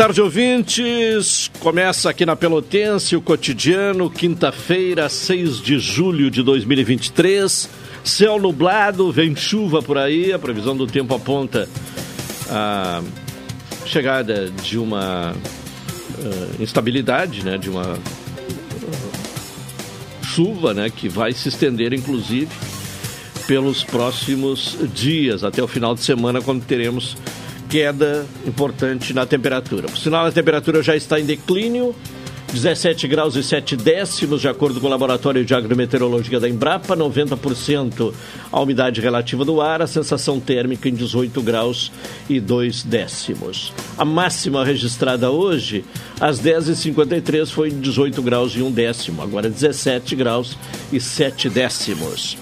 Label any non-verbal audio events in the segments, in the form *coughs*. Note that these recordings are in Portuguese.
Tarde, ouvintes. Começa aqui na Pelotense o cotidiano, quinta-feira, 6 de julho de 2023. Céu nublado, vem chuva por aí. A previsão do tempo aponta a chegada de uma uh, instabilidade, né, de uma uh, chuva, né, que vai se estender, inclusive, pelos próximos dias, até o final de semana, quando teremos queda importante na temperatura. Por sinal, a temperatura já está em declínio, 17 graus e 7 décimos, de acordo com o Laboratório de Agrometeorologia da Embrapa, 90% a umidade relativa do ar, a sensação térmica em 18 graus e 2 décimos. A máxima registrada hoje, às 10h53, foi 18 graus e 1 décimo, agora 17 graus e 7 décimos.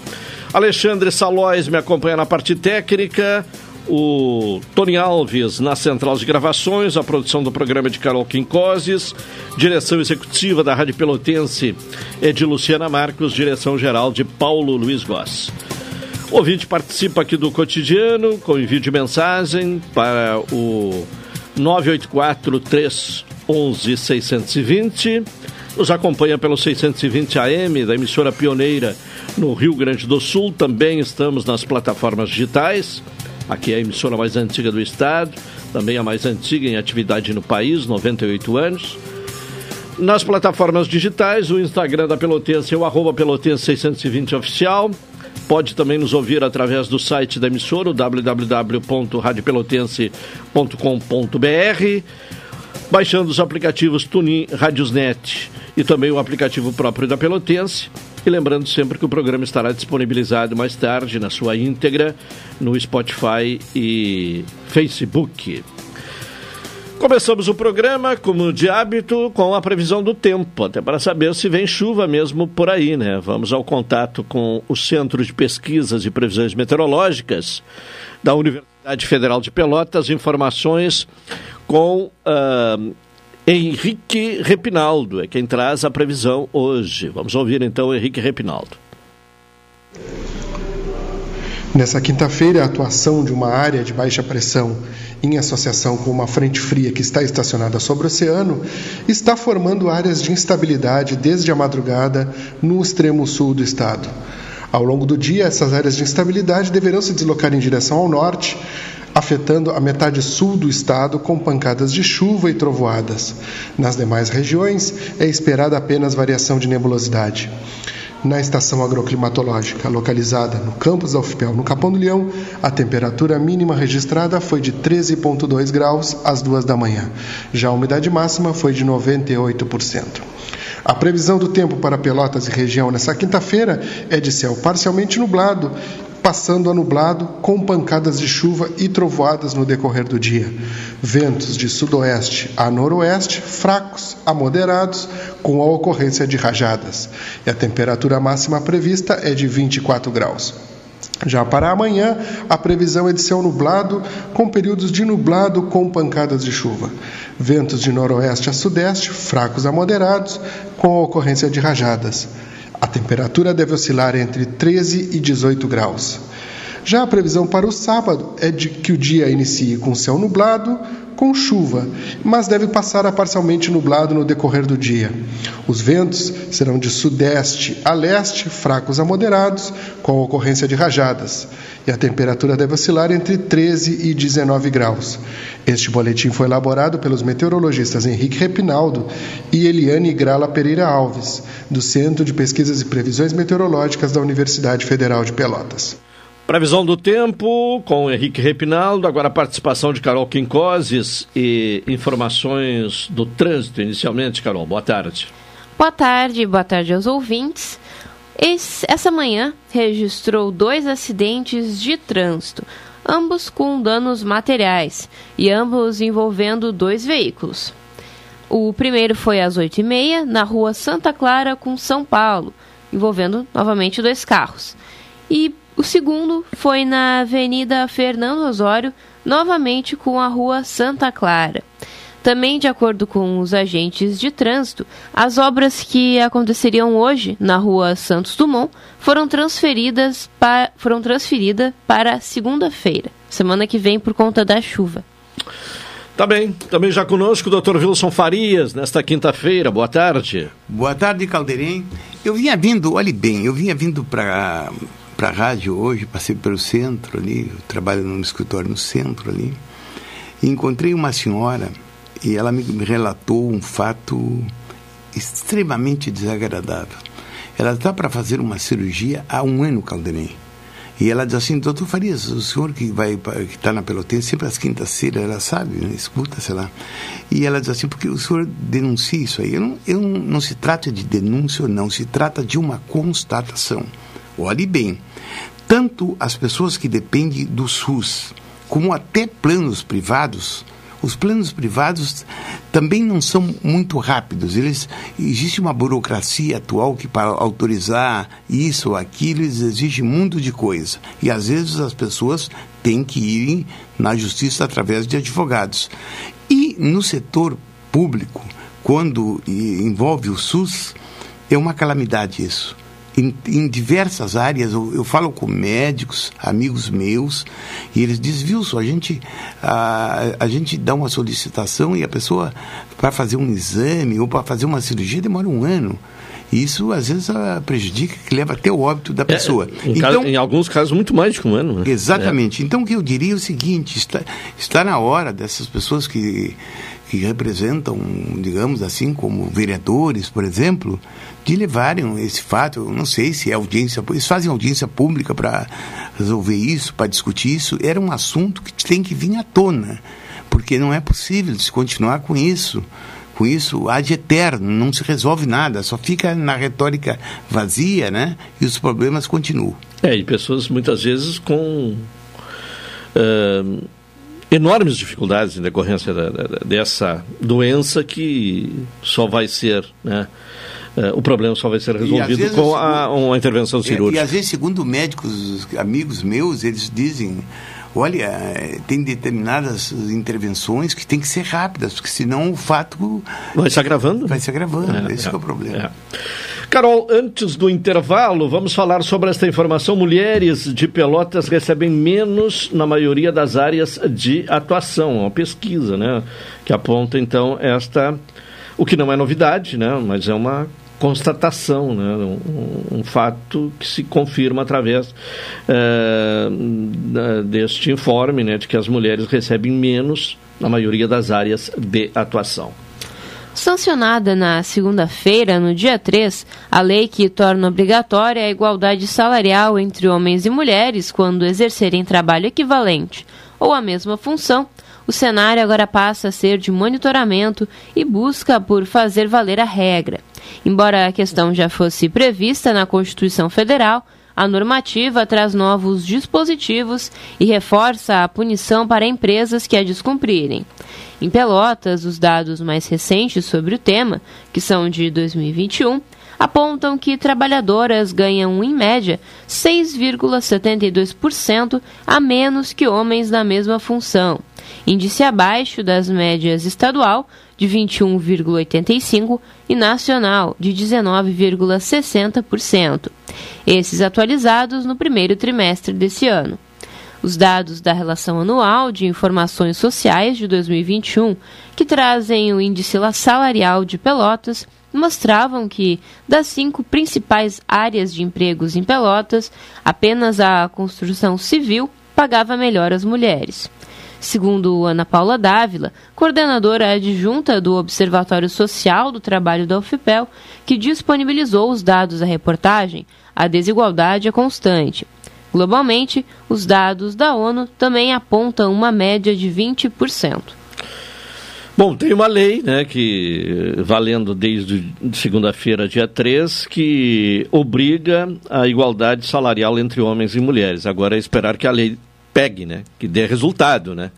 Alexandre Salóis me acompanha na parte técnica o Tony Alves na central de gravações, a produção do programa de Carol Quincoses, direção executiva da Rádio Pelotense é de Luciana Marcos, direção geral de Paulo Luiz Goss. O ouvinte participa aqui do cotidiano com envio de mensagem para o 984 311 620. Nos acompanha pelo 620 AM da emissora pioneira no Rio Grande do Sul. Também estamos nas plataformas digitais Aqui é a emissora mais antiga do estado, também a mais antiga em atividade no país, 98 anos. Nas plataformas digitais, o Instagram da Pelotense é o arroba Pelotense 620 oficial. Pode também nos ouvir através do site da emissora, www.radiopelotense.com.br, baixando os aplicativos Tunin Radiosnet e também o aplicativo próprio da Pelotense. E lembrando sempre que o programa estará disponibilizado mais tarde na sua íntegra no Spotify e Facebook. Começamos o programa, como de hábito, com a previsão do tempo, até para saber se vem chuva mesmo por aí, né? Vamos ao contato com o Centro de Pesquisas e Previsões Meteorológicas da Universidade Federal de Pelotas, informações com uh, Henrique Repinaldo, é quem traz a previsão hoje. Vamos ouvir então Henrique Repinaldo. Nessa quinta-feira, a atuação de uma área de baixa pressão em associação com uma frente fria que está estacionada sobre o oceano está formando áreas de instabilidade desde a madrugada no extremo sul do estado. Ao longo do dia, essas áreas de instabilidade deverão se deslocar em direção ao norte, afetando a metade sul do estado com pancadas de chuva e trovoadas. Nas demais regiões, é esperada apenas variação de nebulosidade. Na estação agroclimatológica localizada no campus da UFPEL, no Capão do Leão, a temperatura mínima registrada foi de 13,2 graus às duas da manhã. Já a umidade máxima foi de 98%. A previsão do tempo para Pelotas e região nessa quinta-feira é de céu parcialmente nublado passando a nublado, com pancadas de chuva e trovoadas no decorrer do dia. Ventos de sudoeste a noroeste, fracos a moderados, com a ocorrência de rajadas. E a temperatura máxima prevista é de 24 graus. Já para amanhã, a previsão é de céu nublado, com períodos de nublado com pancadas de chuva. Ventos de noroeste a sudeste, fracos a moderados, com a ocorrência de rajadas. A temperatura deve oscilar entre 13 e 18 graus. Já a previsão para o sábado é de que o dia inicie com céu nublado, com chuva, mas deve passar a parcialmente nublado no decorrer do dia. Os ventos serão de sudeste a leste, fracos a moderados, com ocorrência de rajadas, e a temperatura deve oscilar entre 13 e 19 graus. Este boletim foi elaborado pelos meteorologistas Henrique Repinaldo e Eliane Grala Pereira Alves, do Centro de Pesquisas e Previsões Meteorológicas da Universidade Federal de Pelotas. Previsão do tempo com Henrique Repinaldo, agora a participação de Carol Quincoses e informações do trânsito inicialmente. Carol, boa tarde. Boa tarde, boa tarde aos ouvintes. Essa manhã registrou dois acidentes de trânsito, ambos com danos materiais e ambos envolvendo dois veículos. O primeiro foi às 8h30 na rua Santa Clara com São Paulo, envolvendo novamente dois carros. E o segundo foi na Avenida Fernando Osório, novamente com a Rua Santa Clara. Também, de acordo com os agentes de trânsito, as obras que aconteceriam hoje na Rua Santos Dumont foram transferidas para, foram transferidas para segunda-feira, semana que vem, por conta da chuva. Tá bem, também já conosco o Dr. Wilson Farias, nesta quinta-feira. Boa tarde. Boa tarde, Caldeirinho. Eu vinha vindo, olhe bem, eu vinha vindo para para a rádio hoje, passei pelo centro ali, eu trabalho num escritório no centro ali, e encontrei uma senhora e ela me relatou um fato extremamente desagradável. Ela está para fazer uma cirurgia há um ano, Calderém. E ela diz assim, doutor Farias, o senhor que vai que está na Pelotense, sempre às quintas-feiras, ela sabe, né? escuta, sei lá. E ela diz assim, porque o senhor denuncia isso aí. Eu não, eu não, não se trata de denúncia ou não, se trata de uma constatação. Olhe bem, tanto as pessoas que dependem do SUS, como até planos privados, os planos privados também não são muito rápidos. Eles existe uma burocracia atual que para autorizar isso ou aquilo eles exigem muito de coisa. E às vezes as pessoas têm que ir na justiça através de advogados. E no setor público, quando envolve o SUS, é uma calamidade isso em, em diversas áreas. Eu, eu, falo com médicos, amigos meus, e eles dizem, Wilson, a gente, a, a gente dá uma solicitação e a pessoa, para fazer um exame ou para fazer uma cirurgia, demora um ano. E isso, às vezes, prejudica, que leva até o óbito da é, pessoa. É, em, então, caso, em, alguns casos, muito mais de um ano. Né? Exatamente. É. Então, o que eu diria é o seguinte: está, está na hora dessas pessoas que que representam, digamos assim, como vereadores, por exemplo, de levarem esse fato. Eu não sei se é audiência, eles fazem audiência pública para resolver isso, para discutir isso. Era um assunto que tem que vir à tona, porque não é possível se continuar com isso. Com isso, ad eterno, não se resolve nada, só fica na retórica vazia, né? E os problemas continuam. É, e pessoas muitas vezes com. Uh enormes dificuldades em decorrência da, da, dessa doença que só vai ser, né, uh, o problema só vai ser resolvido com a, uma intervenção cirúrgica. E, e às vezes, segundo médicos, amigos meus, eles dizem olha, tem determinadas intervenções que tem que ser rápidas, porque senão o fato vai se agravando. Vai se agravando, é, esse é, é o problema. É. Carol, antes do intervalo, vamos falar sobre esta informação. Mulheres de Pelotas recebem menos na maioria das áreas de atuação. Uma pesquisa, né? Que aponta, então, esta. O que não é novidade, né? Mas é uma constatação, né? um, um fato que se confirma através é, deste informe, né? de que as mulheres recebem menos na maioria das áreas de atuação. Sancionada na segunda-feira, no dia 3, a lei que torna obrigatória a igualdade salarial entre homens e mulheres quando exercerem trabalho equivalente ou a mesma função, o cenário agora passa a ser de monitoramento e busca por fazer valer a regra. Embora a questão já fosse prevista na Constituição Federal, a normativa traz novos dispositivos e reforça a punição para empresas que a descumprirem. Em Pelotas, os dados mais recentes sobre o tema, que são de 2021, apontam que trabalhadoras ganham, em média, 6,72% a menos que homens na mesma função, índice abaixo das médias estadual, de 21,85%, e nacional, de 19,60%. Esses atualizados no primeiro trimestre desse ano. Os dados da Relação Anual de Informações Sociais de 2021, que trazem o índice salarial de Pelotas, mostravam que, das cinco principais áreas de empregos em Pelotas, apenas a construção civil pagava melhor as mulheres. Segundo Ana Paula Dávila, coordenadora adjunta do Observatório Social do Trabalho da UFPEL, que disponibilizou os dados da reportagem, a desigualdade é constante. Globalmente, os dados da ONU também apontam uma média de 20%. Bom, tem uma lei, né, que valendo desde segunda-feira, dia 3, que obriga a igualdade salarial entre homens e mulheres. Agora é esperar que a lei pegue, né, que dê resultado, né?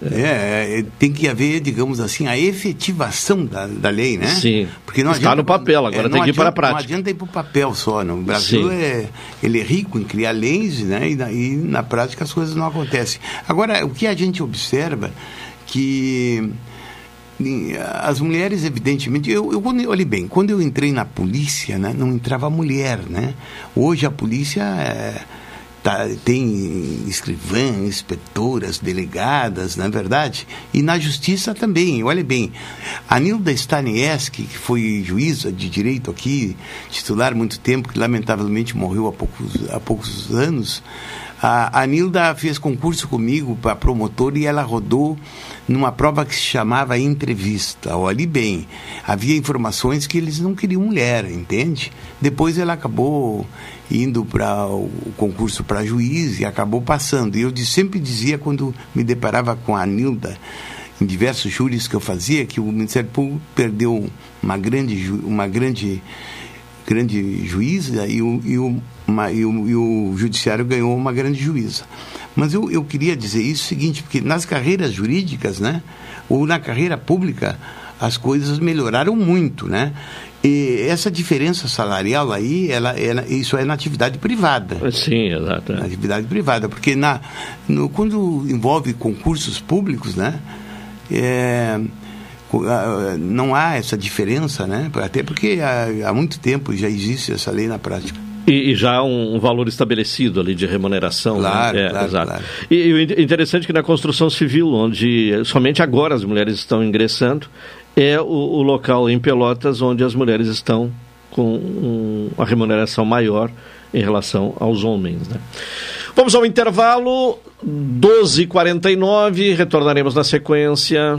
É, é, tem que haver, digamos assim, a efetivação da, da lei, né? Sim. Porque não Está adianta, no papel, agora é, tem que ir para a prática. Não adianta ir para o papel só. Não. O Brasil é, ele é rico em criar leis, né? E na, e na prática as coisas não acontecem. Agora, o que a gente observa que as mulheres, evidentemente, eu, eu olhe bem, quando eu entrei na polícia, né, não entrava mulher, né? Hoje a polícia é, Tá, tem escrivãs, inspetoras, delegadas, na é verdade, e na justiça também. Olha bem, a Nilda Stanieski, que foi juíza de direito aqui, titular muito tempo, que lamentavelmente morreu há poucos, há poucos anos, a, a Nilda fez concurso comigo para promotor e ela rodou numa prova que se chamava entrevista. Olhe bem, havia informações que eles não queriam mulher, entende? Depois ela acabou indo para o concurso para juiz e acabou passando. E eu sempre dizia, quando me deparava com a Nilda, em diversos júris que eu fazia, que o Ministério Público perdeu uma grande, uma grande, grande juíza e o, e o, uma, e o, e o Judiciário ganhou uma grande juíza. Mas eu, eu queria dizer isso o seguinte, porque nas carreiras jurídicas, né, ou na carreira pública, as coisas melhoraram muito, né? E essa diferença salarial aí, ela, ela, isso é na atividade privada. Sim, exato. Na atividade privada, porque na, no, quando envolve concursos públicos, né, é, não há essa diferença, né, até porque há, há muito tempo já existe essa lei na prática. E, e, já um, um, valor estabelecido ali de remuneração. Claro, né? é, claro, exato. claro. E, e interessante que na construção civil, onde somente agora as mulheres estão ingressando, é o, o local em Pelotas onde as mulheres estão com um, uma remuneração maior em relação aos homens. Né? Vamos ao intervalo, 12h49, retornaremos na sequência.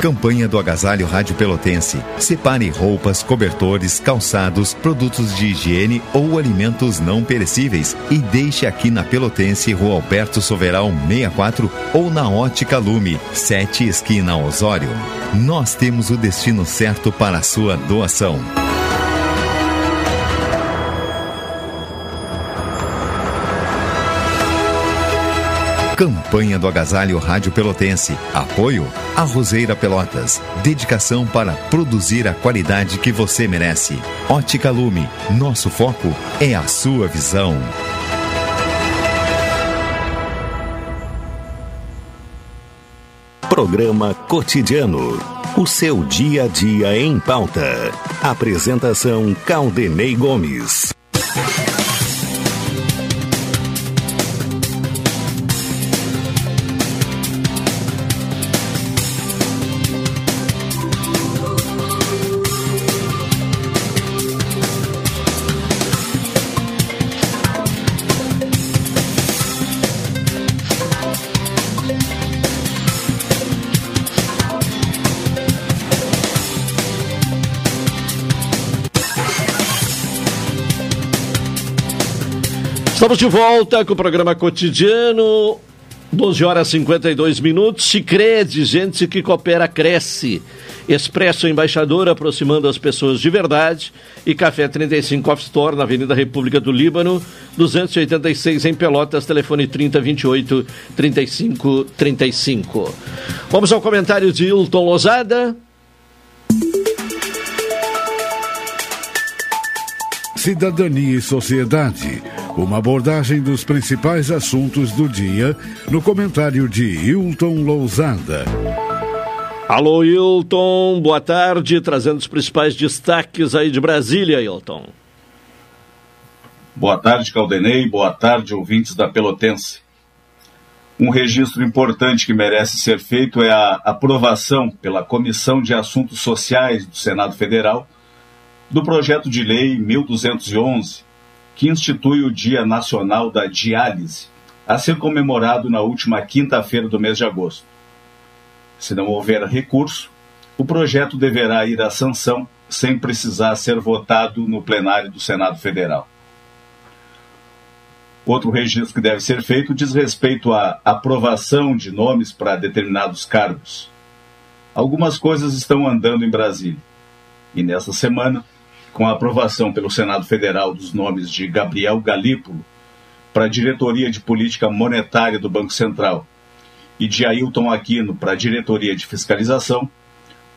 Campanha do Agasalho Rádio Pelotense. Separe roupas, cobertores, calçados, produtos de higiene ou alimentos não perecíveis e deixe aqui na Pelotense, Rua Alberto Soveral 64 ou na Ótica Lume, 7 esquina Osório. Nós temos o destino certo para a sua doação. Campanha do Agasalho Rádio Pelotense. Apoio a Roseira Pelotas. Dedicação para produzir a qualidade que você merece. Ótica Lume. Nosso foco é a sua visão. Programa Cotidiano. O seu dia a dia em pauta. Apresentação Caldenei Gomes. Estamos de volta com o programa cotidiano. 12 horas e 52 minutos. Se crede, gente que coopera, cresce. Expresso Embaixador, aproximando as pessoas de verdade. E Café 35 Off Store, na Avenida República do Líbano, 286 em Pelotas, telefone 3028 3535. Vamos ao comentário de Hilton Lozada. Cidadania e Sociedade. Uma abordagem dos principais assuntos do dia no comentário de Hilton Lousada. Alô, Hilton, boa tarde, trazendo os principais destaques aí de Brasília, Hilton. Boa tarde, Caldenei, boa tarde, ouvintes da Pelotense. Um registro importante que merece ser feito é a aprovação pela Comissão de Assuntos Sociais do Senado Federal do projeto de lei 1211, que institui o Dia Nacional da Diálise, a ser comemorado na última quinta-feira do mês de agosto. Se não houver recurso, o projeto deverá ir à sanção sem precisar ser votado no plenário do Senado Federal. Outro registro que deve ser feito diz respeito à aprovação de nomes para determinados cargos. Algumas coisas estão andando em Brasília. E nesta semana, com a aprovação pelo Senado Federal dos nomes de Gabriel Galípolo para a diretoria de política monetária do Banco Central e de Ailton Aquino para a diretoria de fiscalização,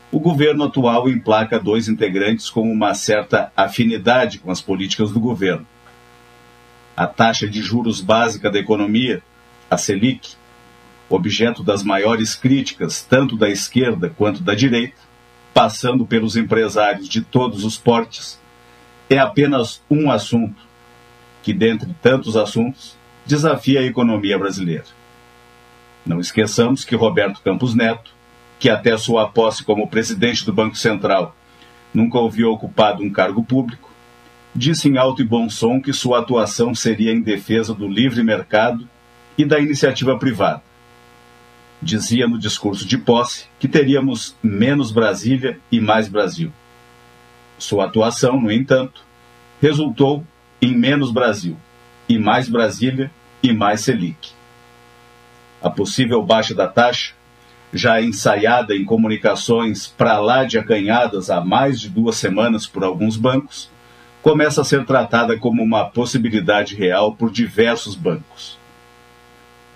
o governo atual emplaca dois integrantes com uma certa afinidade com as políticas do governo. A taxa de juros básica da economia, a Selic, objeto das maiores críticas tanto da esquerda quanto da direita, passando pelos empresários de todos os portes, é apenas um assunto que, dentre tantos assuntos, desafia a economia brasileira. Não esqueçamos que Roberto Campos Neto, que até sua posse como presidente do Banco Central nunca ouviu ocupado um cargo público, disse em alto e bom som que sua atuação seria em defesa do livre mercado e da iniciativa privada dizia no discurso de posse que teríamos menos Brasília e mais Brasil. Sua atuação, no entanto, resultou em menos Brasil e mais Brasília e mais Selic. A possível baixa da taxa, já ensaiada em comunicações para lá de acanhadas há mais de duas semanas por alguns bancos, começa a ser tratada como uma possibilidade real por diversos bancos.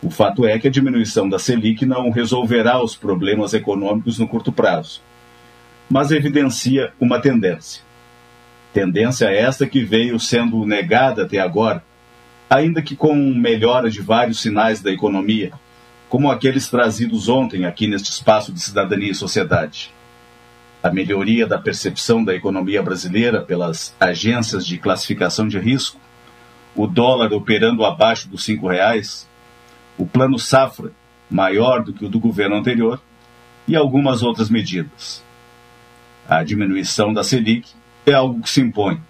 O fato é que a diminuição da Selic não resolverá os problemas econômicos no curto prazo, mas evidencia uma tendência. Tendência esta que veio sendo negada até agora, ainda que com melhora de vários sinais da economia, como aqueles trazidos ontem aqui neste espaço de cidadania e sociedade. A melhoria da percepção da economia brasileira pelas agências de classificação de risco, o dólar operando abaixo dos cinco reais, o plano Safra, maior do que o do governo anterior, e algumas outras medidas. A diminuição da Selic é algo que se impõe.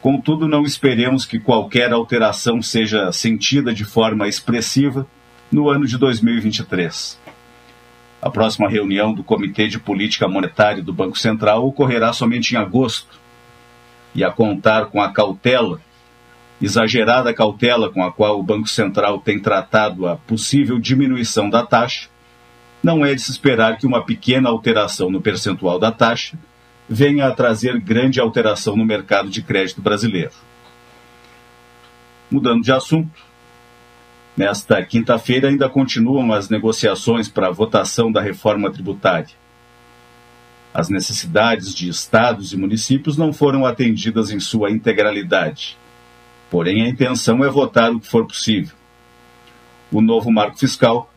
Contudo, não esperemos que qualquer alteração seja sentida de forma expressiva no ano de 2023. A próxima reunião do Comitê de Política Monetária do Banco Central ocorrerá somente em agosto. E a contar com a cautela exagerada cautela com a qual o Banco Central tem tratado a possível diminuição da taxa, não é de se esperar que uma pequena alteração no percentual da taxa venha a trazer grande alteração no mercado de crédito brasileiro. Mudando de assunto, nesta quinta-feira ainda continuam as negociações para a votação da reforma tributária. As necessidades de estados e municípios não foram atendidas em sua integralidade Porém, a intenção é votar o que for possível. O novo marco fiscal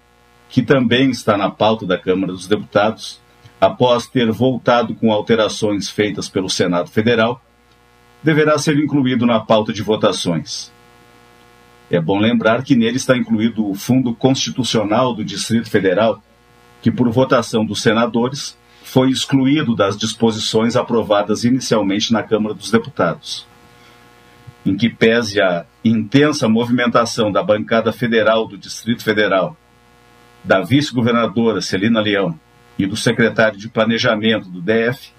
que também está na pauta da Câmara dos Deputados, após ter voltado com alterações feitas pelo Senado Federal, deverá ser incluído na pauta de votações. É bom lembrar que nele está incluído o Fundo Constitucional do Distrito Federal, que, por votação dos senadores, foi excluído das disposições aprovadas inicialmente na Câmara dos Deputados. Em que pese a intensa movimentação da bancada federal do Distrito Federal, da vice-governadora Celina Leão e do secretário de Planejamento do DF,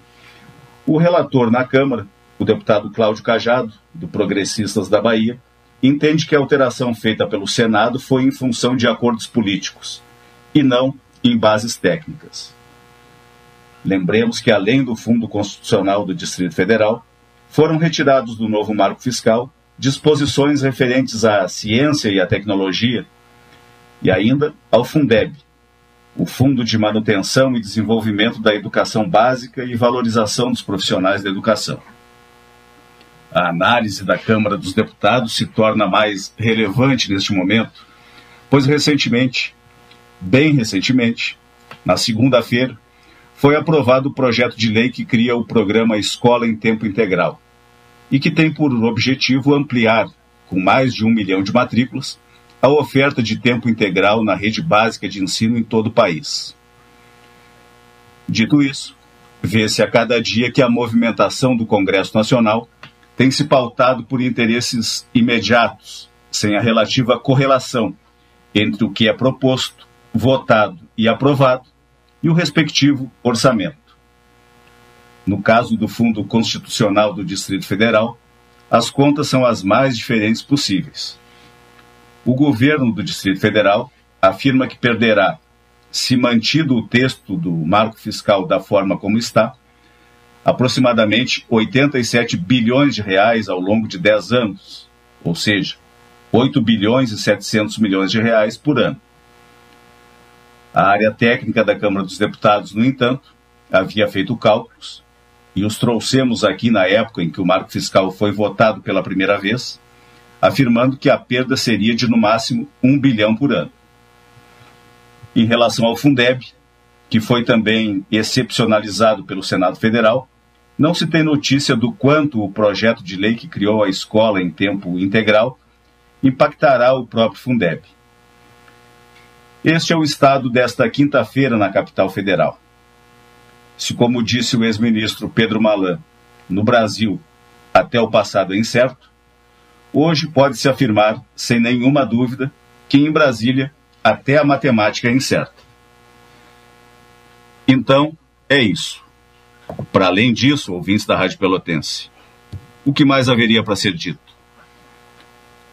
o relator na Câmara, o deputado Cláudio Cajado, do Progressistas da Bahia, entende que a alteração feita pelo Senado foi em função de acordos políticos e não em bases técnicas. Lembremos que, além do Fundo Constitucional do Distrito Federal, foram retirados do novo marco fiscal disposições referentes à ciência e à tecnologia e ainda ao Fundeb, o Fundo de Manutenção e Desenvolvimento da Educação Básica e Valorização dos Profissionais da Educação. A análise da Câmara dos Deputados se torna mais relevante neste momento, pois recentemente, bem recentemente, na segunda-feira, foi aprovado o projeto de lei que cria o programa Escola em Tempo Integral e que tem por objetivo ampliar, com mais de um milhão de matrículas, a oferta de tempo integral na rede básica de ensino em todo o país. Dito isso, vê-se a cada dia que a movimentação do Congresso Nacional tem se pautado por interesses imediatos, sem a relativa correlação entre o que é proposto, votado e aprovado e o respectivo orçamento. No caso do Fundo Constitucional do Distrito Federal, as contas são as mais diferentes possíveis. O governo do Distrito Federal afirma que perderá, se mantido o texto do marco fiscal da forma como está, aproximadamente 87 bilhões de reais ao longo de 10 anos, ou seja, 8 bilhões e 700 milhões de reais por ano. A área técnica da Câmara dos Deputados, no entanto, havia feito cálculos, e os trouxemos aqui na época em que o marco fiscal foi votado pela primeira vez, afirmando que a perda seria de no máximo um bilhão por ano. Em relação ao Fundeb, que foi também excepcionalizado pelo Senado Federal, não se tem notícia do quanto o projeto de lei que criou a escola em tempo integral impactará o próprio Fundeb. Este é o estado desta quinta-feira na capital federal. Se, como disse o ex-ministro Pedro Malan, no Brasil até o passado é incerto, hoje pode-se afirmar, sem nenhuma dúvida, que em Brasília até a matemática é incerta. Então, é isso. Para além disso, ouvintes da Rádio Pelotense, o que mais haveria para ser dito?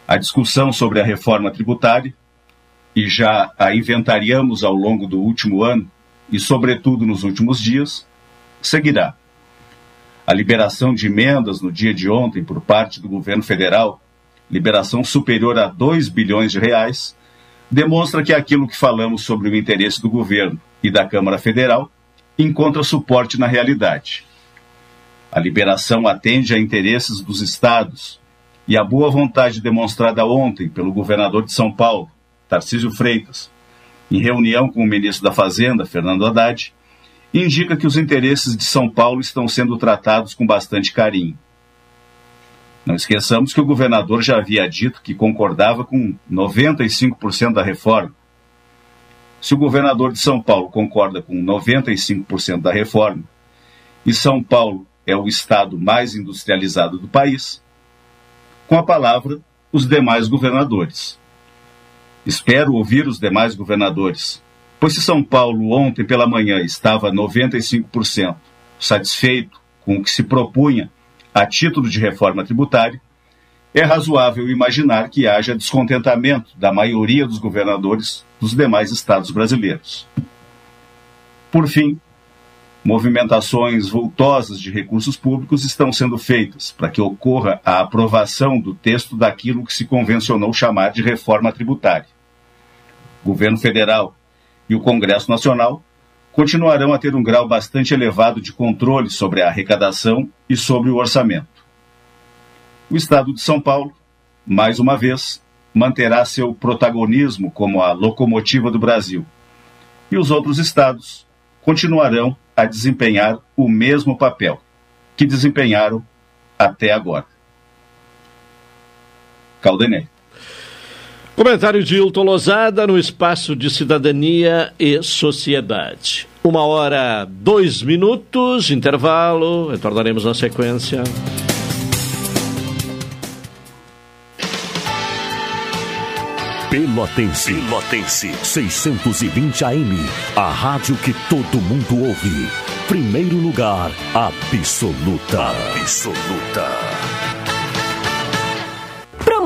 A discussão sobre a reforma tributária e já a inventariamos ao longo do último ano e, sobretudo, nos últimos dias, seguirá. A liberação de emendas no dia de ontem por parte do governo federal, liberação superior a 2 bilhões de reais, demonstra que aquilo que falamos sobre o interesse do governo e da Câmara Federal encontra suporte na realidade. A liberação atende a interesses dos estados e a boa vontade demonstrada ontem pelo governador de São Paulo, Tarcísio Freitas, em reunião com o ministro da Fazenda, Fernando Haddad, indica que os interesses de São Paulo estão sendo tratados com bastante carinho. Não esqueçamos que o governador já havia dito que concordava com 95% da reforma. Se o governador de São Paulo concorda com 95% da reforma, e São Paulo é o estado mais industrializado do país, com a palavra os demais governadores. Espero ouvir os demais governadores, pois se São Paulo ontem pela manhã estava 95% satisfeito com o que se propunha a título de reforma tributária, é razoável imaginar que haja descontentamento da maioria dos governadores dos demais estados brasileiros. Por fim, movimentações vultosas de recursos públicos estão sendo feitas para que ocorra a aprovação do texto daquilo que se convencionou chamar de reforma tributária governo federal e o Congresso Nacional continuarão a ter um grau bastante elevado de controle sobre a arrecadação e sobre o orçamento. O Estado de São Paulo, mais uma vez, manterá seu protagonismo como a locomotiva do Brasil, e os outros estados continuarão a desempenhar o mesmo papel que desempenharam até agora. Caldenei. Comentário de Hilton Lozada no espaço de cidadania e sociedade. Uma hora, dois minutos, intervalo, retornaremos na sequência. Pelotense. Pelotense. 620 AM. A rádio que todo mundo ouve. Primeiro lugar, absoluta. Absoluta.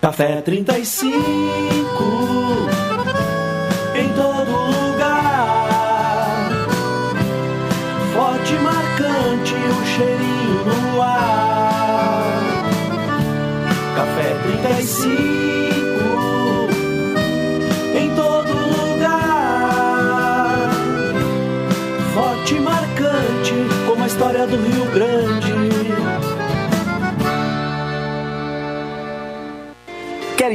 Café 35 em todo lugar. Forte e marcante o cheirinho no ar. Café 35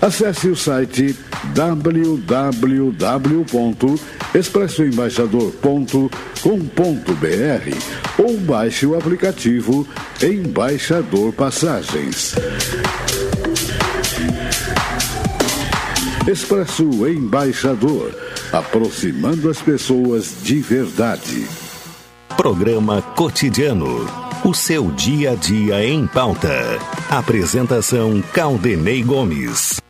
Acesse o site www.expressoembaixador.com.br ou baixe o aplicativo Embaixador Passagens. Expresso Embaixador, aproximando as pessoas de verdade. Programa Cotidiano. O seu dia a dia em pauta. Apresentação Caldenei Gomes.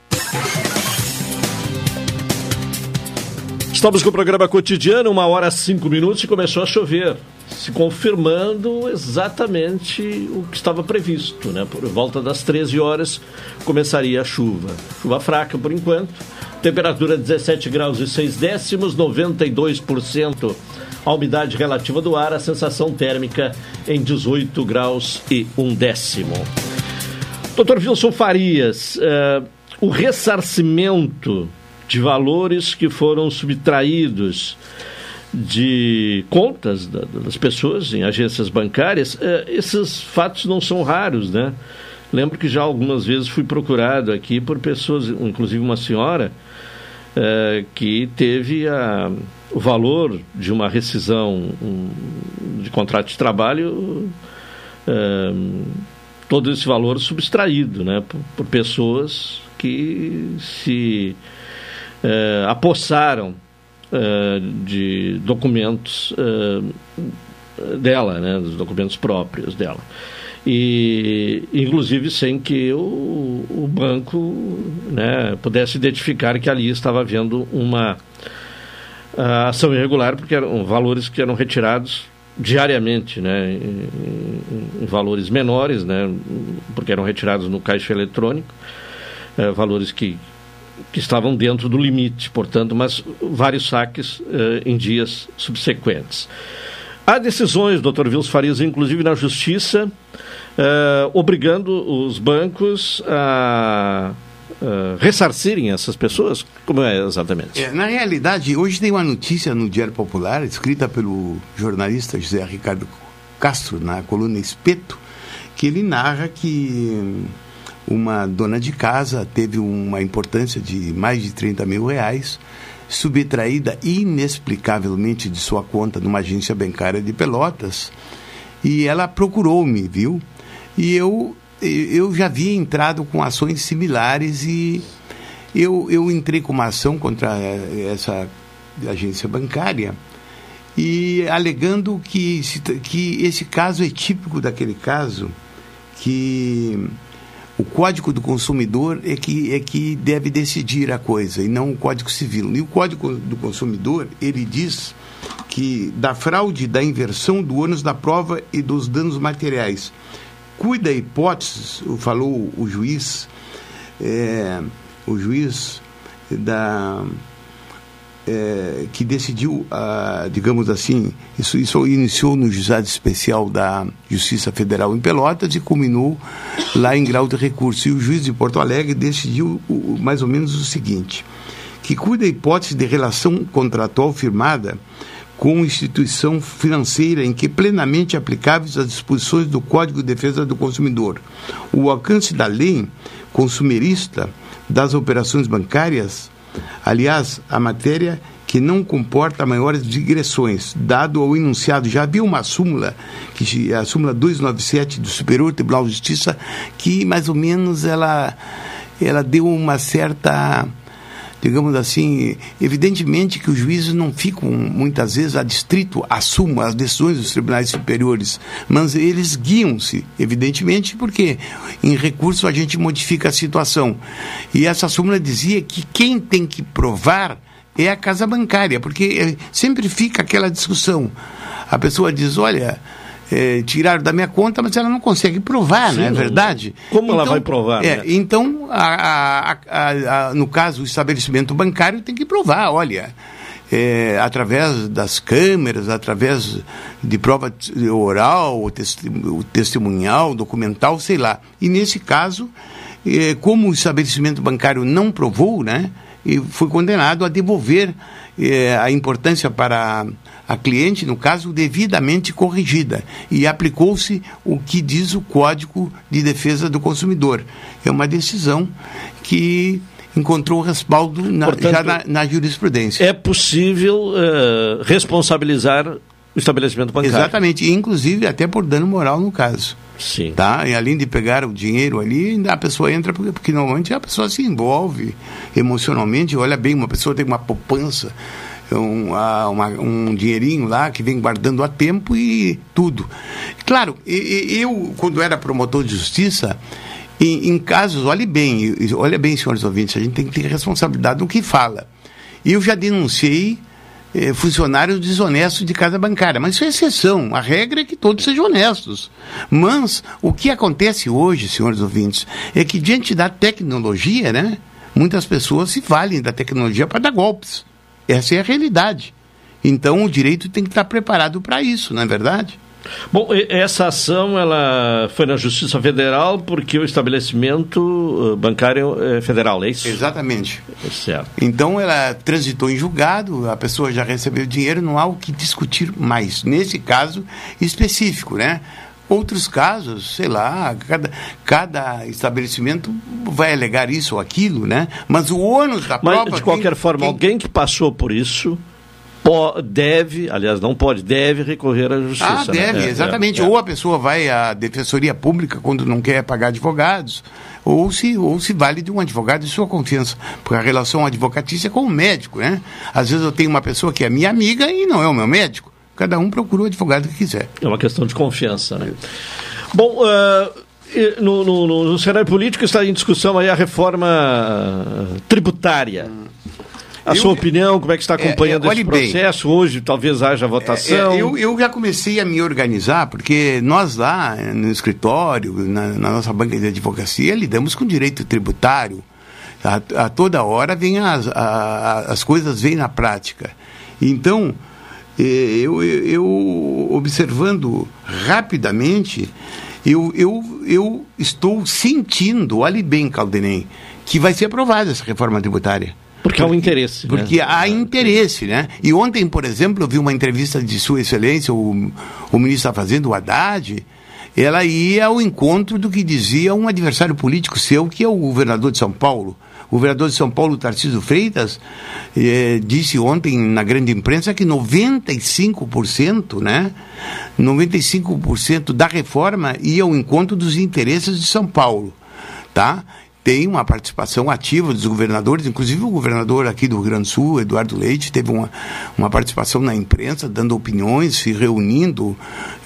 Estamos com o programa cotidiano, uma hora cinco minutos e começou a chover, se confirmando exatamente o que estava previsto, né? Por volta das 13 horas começaria a chuva. Chuva fraca por enquanto, temperatura 17 graus e 6 décimos, 92% a umidade relativa do ar, a sensação térmica em 18 graus e um décimo. Doutor Wilson Farias, uh, o ressarcimento de valores que foram subtraídos de contas das pessoas em agências bancárias, eh, esses fatos não são raros, né? Lembro que já algumas vezes fui procurado aqui por pessoas, inclusive uma senhora, eh, que teve a, o valor de uma rescisão de contrato de trabalho, eh, todo esse valor subtraído né, por, por pessoas que se eh, apossaram eh, de documentos dela, né, dos documentos próprios dela. E, inclusive, sem que o, o banco né, pudesse identificar que ali estava havendo uma ação irregular, porque eram valores que eram retirados diariamente, né, em, em, valores menores, né, porque eram retirados no caixa eletrônico, eh, valores que que estavam dentro do limite, portanto, mas vários saques eh, em dias subsequentes. Há decisões, doutor Vils Farias, inclusive na Justiça, eh, obrigando os bancos a uh, ressarcirem essas pessoas? Como é exatamente? É, na realidade, hoje tem uma notícia no Diário Popular, escrita pelo jornalista José Ricardo Castro, na coluna Espeto, que ele narra que uma dona de casa teve uma importância de mais de 30 mil reais, subtraída inexplicavelmente de sua conta numa agência bancária de Pelotas, e ela procurou-me, viu? E eu, eu já havia entrado com ações similares e eu, eu entrei com uma ação contra essa agência bancária e alegando que, que esse caso é típico daquele caso que o Código do Consumidor é que, é que deve decidir a coisa e não o Código Civil. E o Código do Consumidor, ele diz que da fraude, da inversão do ônus da prova e dos danos materiais. Cuida a hipótese, falou o juiz, é, o juiz da é, que decidiu, ah, digamos assim, isso, isso iniciou no juizado especial da Justiça Federal em Pelotas e culminou lá em grau de recurso. E o juiz de Porto Alegre decidiu o, mais ou menos o seguinte, que cuida a hipótese de relação contratual firmada com instituição financeira em que plenamente aplicáveis as disposições do Código de Defesa do Consumidor. O alcance da lei consumerista das operações bancárias Aliás, a matéria que não comporta maiores digressões, dado ao enunciado, já havia uma súmula, que, a súmula 297 do Superior Tribunal de Justiça, que mais ou menos ela, ela deu uma certa digamos assim, evidentemente que os juízes não ficam muitas vezes adstrito à suma, às decisões dos tribunais superiores, mas eles guiam-se, evidentemente, porque em recurso a gente modifica a situação. E essa súmula dizia que quem tem que provar é a casa bancária, porque eh, sempre fica aquela discussão. A pessoa diz, olha, é, tiraram da minha conta, mas ela não consegue provar, Sim, não é verdade? Como então, ela vai provar? É, né? Então, a, a, a, no caso, o estabelecimento bancário tem que provar, olha. É, através das câmeras, através de prova oral, testemunhal, documental, sei lá. E nesse caso, é, como o estabelecimento bancário não provou, né, e foi condenado a devolver é, a importância para a cliente, no caso, devidamente corrigida. E aplicou-se o que diz o Código de Defesa do Consumidor. É uma decisão que encontrou respaldo na, Portanto, já na, na, jurisprudência. É possível uh, responsabilizar o estabelecimento bancário. Exatamente, inclusive até por dano moral no caso. Sim. Tá? E além de pegar o dinheiro ali, a pessoa entra, porque, porque normalmente a pessoa se envolve emocionalmente, olha bem, uma pessoa tem uma poupança um, uma, um dinheirinho lá que vem guardando há tempo e tudo. Claro, eu, quando era promotor de justiça, em, em casos, olhe bem, olha bem, senhores ouvintes, a gente tem que ter responsabilidade no que fala. Eu já denunciei eh, funcionários desonestos de casa bancária, mas isso é exceção. A regra é que todos sejam honestos. Mas o que acontece hoje, senhores ouvintes, é que diante da tecnologia, né, muitas pessoas se valem da tecnologia para dar golpes. Essa é a realidade. Então o direito tem que estar preparado para isso, não é verdade? Bom, essa ação ela foi na Justiça Federal porque o estabelecimento eh, bancário é federal, é isso? Exatamente. É certo. Então ela transitou em julgado, a pessoa já recebeu dinheiro, não há o que discutir mais. Nesse caso específico, né? Outros casos, sei lá, cada, cada estabelecimento vai alegar isso ou aquilo, né? Mas o ônus da prova... Mas, de qualquer quem, forma, quem... alguém que passou por isso deve, aliás, não pode, deve recorrer à justiça. Ah, né? deve, né? exatamente. É, é. Ou a pessoa vai à defensoria pública quando não quer pagar advogados, ou se, ou se vale de um advogado de sua confiança. Porque a relação advocatícia é com o médico, né? Às vezes eu tenho uma pessoa que é minha amiga e não é o meu médico. Cada um procura o advogado que quiser. É uma questão de confiança, né? Bom, uh, no, no, no, cenário político está em discussão aí a reforma tributária. A eu, sua opinião, como é que está acompanhando é, é, esse processo? Bem, Hoje talvez haja votação. É, é, eu, eu já comecei a me organizar, porque nós lá no escritório, na, na nossa banca de advocacia, lidamos com direito tributário. A, a toda hora vem as, a, as coisas vêm na prática. Então, eu, eu observando rapidamente, eu, eu, eu estou sentindo, olhe bem, Caldenem, que vai ser aprovada essa reforma tributária. Porque há um interesse. Porque né? há interesse, né? E ontem, por exemplo, eu vi uma entrevista de Sua Excelência, o, o ministro da Fazenda, o Haddad, ela ia ao encontro do que dizia um adversário político seu, que é o governador de São Paulo. O vereador de São Paulo, Tarcísio Freitas, eh, disse ontem na grande imprensa que 95%, né? 95% da reforma ia ao encontro dos interesses de São Paulo, tá? Tem uma participação ativa dos governadores, inclusive o governador aqui do Rio Grande do Sul, Eduardo Leite, teve uma, uma participação na imprensa, dando opiniões, se reunindo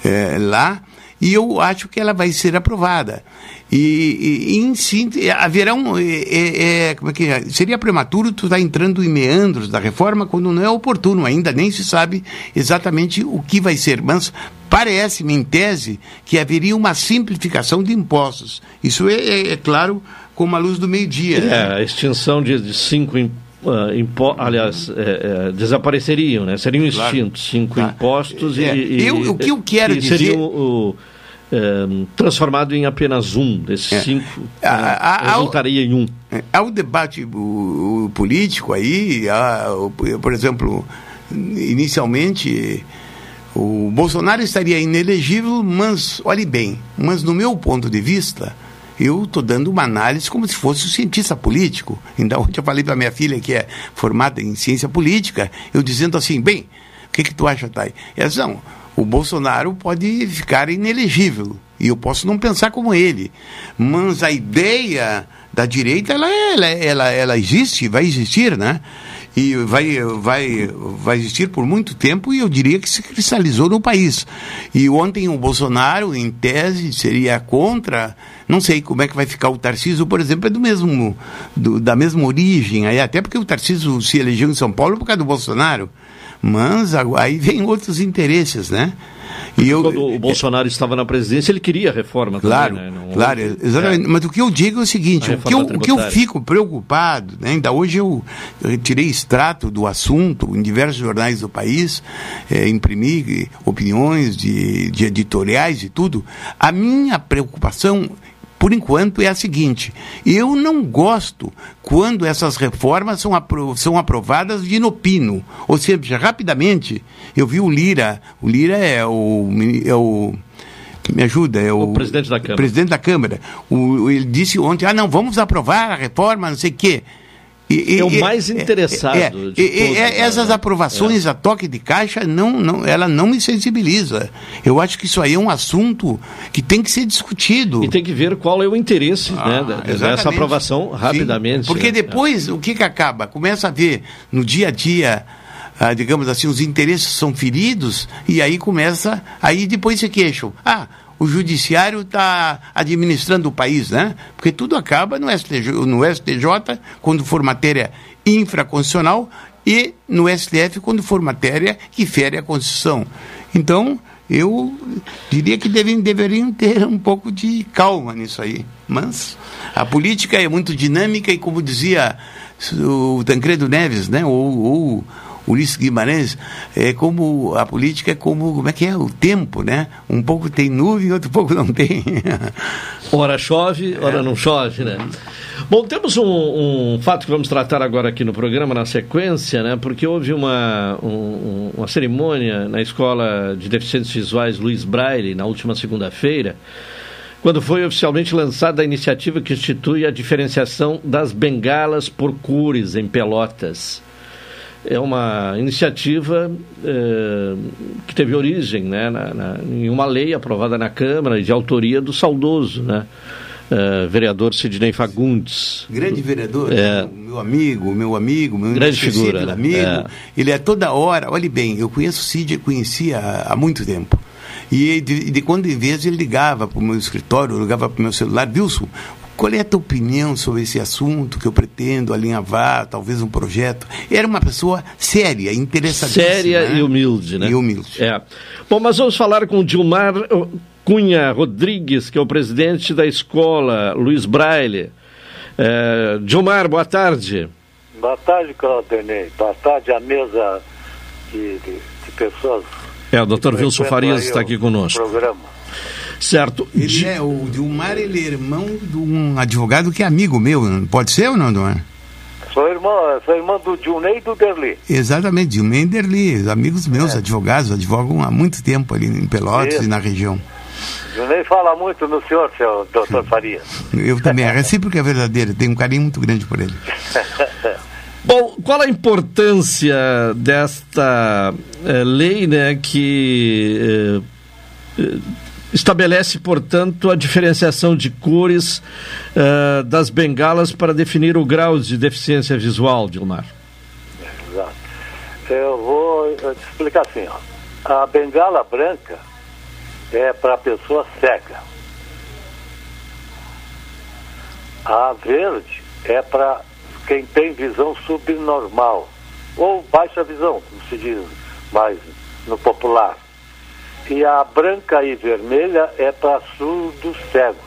eh, lá e eu acho que ela vai ser aprovada. E, e em síntese, haverá um. É, é, como é que é? Seria prematuro tu estar tá entrando em meandros da reforma quando não é oportuno, ainda nem se sabe exatamente o que vai ser. Mas parece-me, em tese, que haveria uma simplificação de impostos. Isso é, é, é claro, como a luz do meio-dia. É, né? a extinção de, de cinco impostos. Uh, aliás, é, é, desapareceriam, né? seriam extintos claro. cinco ah, impostos é, e, eu, o que eu quero e dizer seriam o, um, transformado em apenas um desses é. cinco uh, resultaria em um há o debate o, o político aí há, por exemplo inicialmente o Bolsonaro estaria inelegível mas olhe bem mas no meu ponto de vista eu estou dando uma análise como se fosse um cientista político. Ainda ontem eu falei para minha filha, que é formada em ciência política, eu dizendo assim, bem, o que, que tu acha, Thay? Ela disse, não, o Bolsonaro pode ficar inelegível, e eu posso não pensar como ele, mas a ideia da direita, ela, ela, ela, ela existe, vai existir, né? E vai, vai, vai existir por muito tempo e eu diria que se cristalizou no país. E ontem o Bolsonaro, em tese, seria contra. Não sei como é que vai ficar o Tarcísio, por exemplo, é do mesmo, do, da mesma origem, aí, até porque o Tarcísio se elegeu em São Paulo por causa do Bolsonaro. Mas aí vem outros interesses, né? E eu, Quando o Bolsonaro é, estava na presidência, ele queria reforma claro, também, né? Não, claro, exatamente. É. Mas o que eu digo é o seguinte, o que eu, o que eu, fico preocupado, né? ainda hoje eu, eu, tirei extrato do assunto em diversos jornais do país, é, imprimi opiniões de, de editoriais e tudo, a minha preocupação por enquanto, é a seguinte: eu não gosto quando essas reformas são, apro são aprovadas de inopino. Ou seja, rapidamente, eu vi o Lira, o Lira é o. É o me ajuda, é o, o presidente da Câmara. Presidente da Câmara. O, ele disse ontem: ah, não, vamos aprovar a reforma, não sei o quê. E, é o mais interessado. É, é, todos, essas né? aprovações a toque de caixa, não, não, ela não me sensibiliza. Eu acho que isso aí é um assunto que tem que ser discutido. E tem que ver qual é o interesse ah, né, dessa aprovação rapidamente. Sim, porque né? depois, o que, que acaba? Começa a ver no dia a dia ah, digamos assim, os interesses são feridos e aí começa, aí depois se queixam. Ah, o judiciário está administrando o país, né? Porque tudo acaba no STJ, no STJ quando for matéria infraconstitucional e no STF quando for matéria que fere a Constituição. Então, eu diria que devem, deveriam ter um pouco de calma nisso aí. Mas a política é muito dinâmica e, como dizia o Tancredo Neves, né? ou, ou Ulisses Guimarães, é como a política é como, como é que é? O tempo, né? Um pouco tem nuvem, outro pouco não tem. *laughs* ora chove, ora é. não chove, né? Bom, temos um, um, fato que vamos tratar agora aqui no programa, na sequência, né? Porque houve uma, um, uma cerimônia na Escola de Deficientes Visuais Luiz Braille, na última segunda-feira, quando foi oficialmente lançada a iniciativa que institui a diferenciação das bengalas por cores em Pelotas é uma iniciativa é, que teve origem né, na, na, em uma lei aprovada na Câmara de autoria do saudoso, né, é, vereador Sidney Fagundes. Grande vereador, é, meu amigo, meu amigo, meu grande figura, né? amigo. É. Ele é toda hora, olhe bem, eu conheço o Cid, conhecia há, há muito tempo. E de, de, quando em vez ele ligava para o meu escritório, ligava para o meu celular, Wilson, qual é a tua opinião sobre esse assunto que eu pretendo alinhavar, talvez um projeto? Era uma pessoa séria, interessadíssima. Séria né? e humilde, né? E humilde. É. Bom, mas vamos falar com o Dilmar Cunha Rodrigues, que é o presidente da escola Luiz Braille. É, Dilmar, boa tarde. Boa tarde, Claudinei. Boa tarde à mesa de, de, de pessoas. É, o doutor Wilson Farias está aqui conosco. Programa. Certo. Ele é, o Dilmar, ele é irmão de um advogado que é amigo meu, pode ser ou não, Dilmar? Sou irmão, sou irmão do Dilnei e do Derli. Exatamente, Dilmar e Derli, amigos meus, é. advogados, advogam há muito tempo ali em Pelotas Isso. e na região. Dilnei fala muito no senhor, seu doutor Faria. Eu também, a recíproca é *laughs* verdadeira, tenho um carinho muito grande por ele. *laughs* Bom, qual a importância desta eh, lei né, que eh, eh, estabelece, portanto, a diferenciação de cores uh, das bengalas para definir o grau de deficiência visual, Dilmar? Exato. Eu vou te explicar assim. Ó. A bengala branca é para a pessoa cega. A verde é para quem tem visão subnormal, ou baixa visão, como se diz mais no popular. E a branca e vermelha é para surdo cego.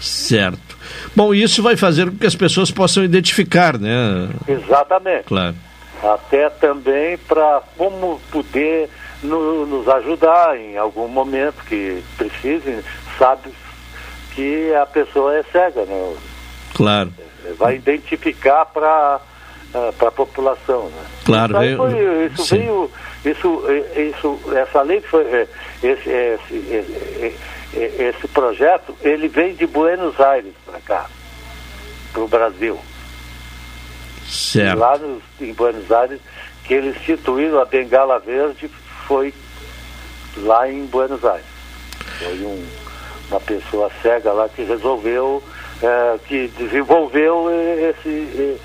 Certo. Bom, isso vai fazer com que as pessoas possam identificar, né? Exatamente. Claro. Até também para como poder no, nos ajudar em algum momento que precisem, sabe que a pessoa é cega, né? Claro vai identificar para para a população. Né? Claro, isso, foi, isso veio, isso, isso, essa lei foi esse, esse, esse, esse projeto, ele vem de Buenos Aires para cá, para o Brasil. Certo. Lá no, em Buenos Aires, que eles instituíram a bengala verde, foi lá em Buenos Aires. Foi um, uma pessoa cega lá que resolveu é, que desenvolveu esse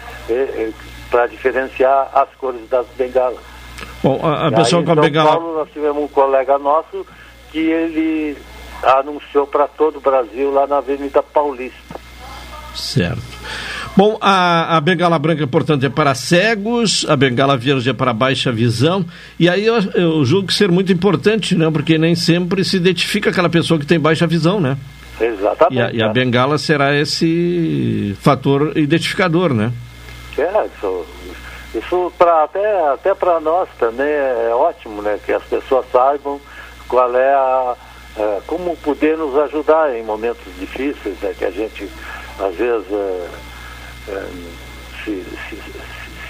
para diferenciar as cores das bengalas. Bom, a, a pessoa com a bengala. Paulo, nós tivemos um colega nosso que ele anunciou para todo o Brasil lá na Avenida Paulista. Certo. Bom, a, a bengala branca, portanto, é para cegos, a bengala verde é para baixa visão, e aí eu, eu julgo ser muito importante, né? Porque nem sempre se identifica aquela pessoa que tem baixa visão, né? Exatamente. E a, e a bengala será esse fator identificador, né? É, isso, isso pra, até, até para nós também é, é ótimo, né? Que as pessoas saibam qual é a. É, como poder nos ajudar em momentos difíceis, né? Que a gente, às vezes, é, é, se, se,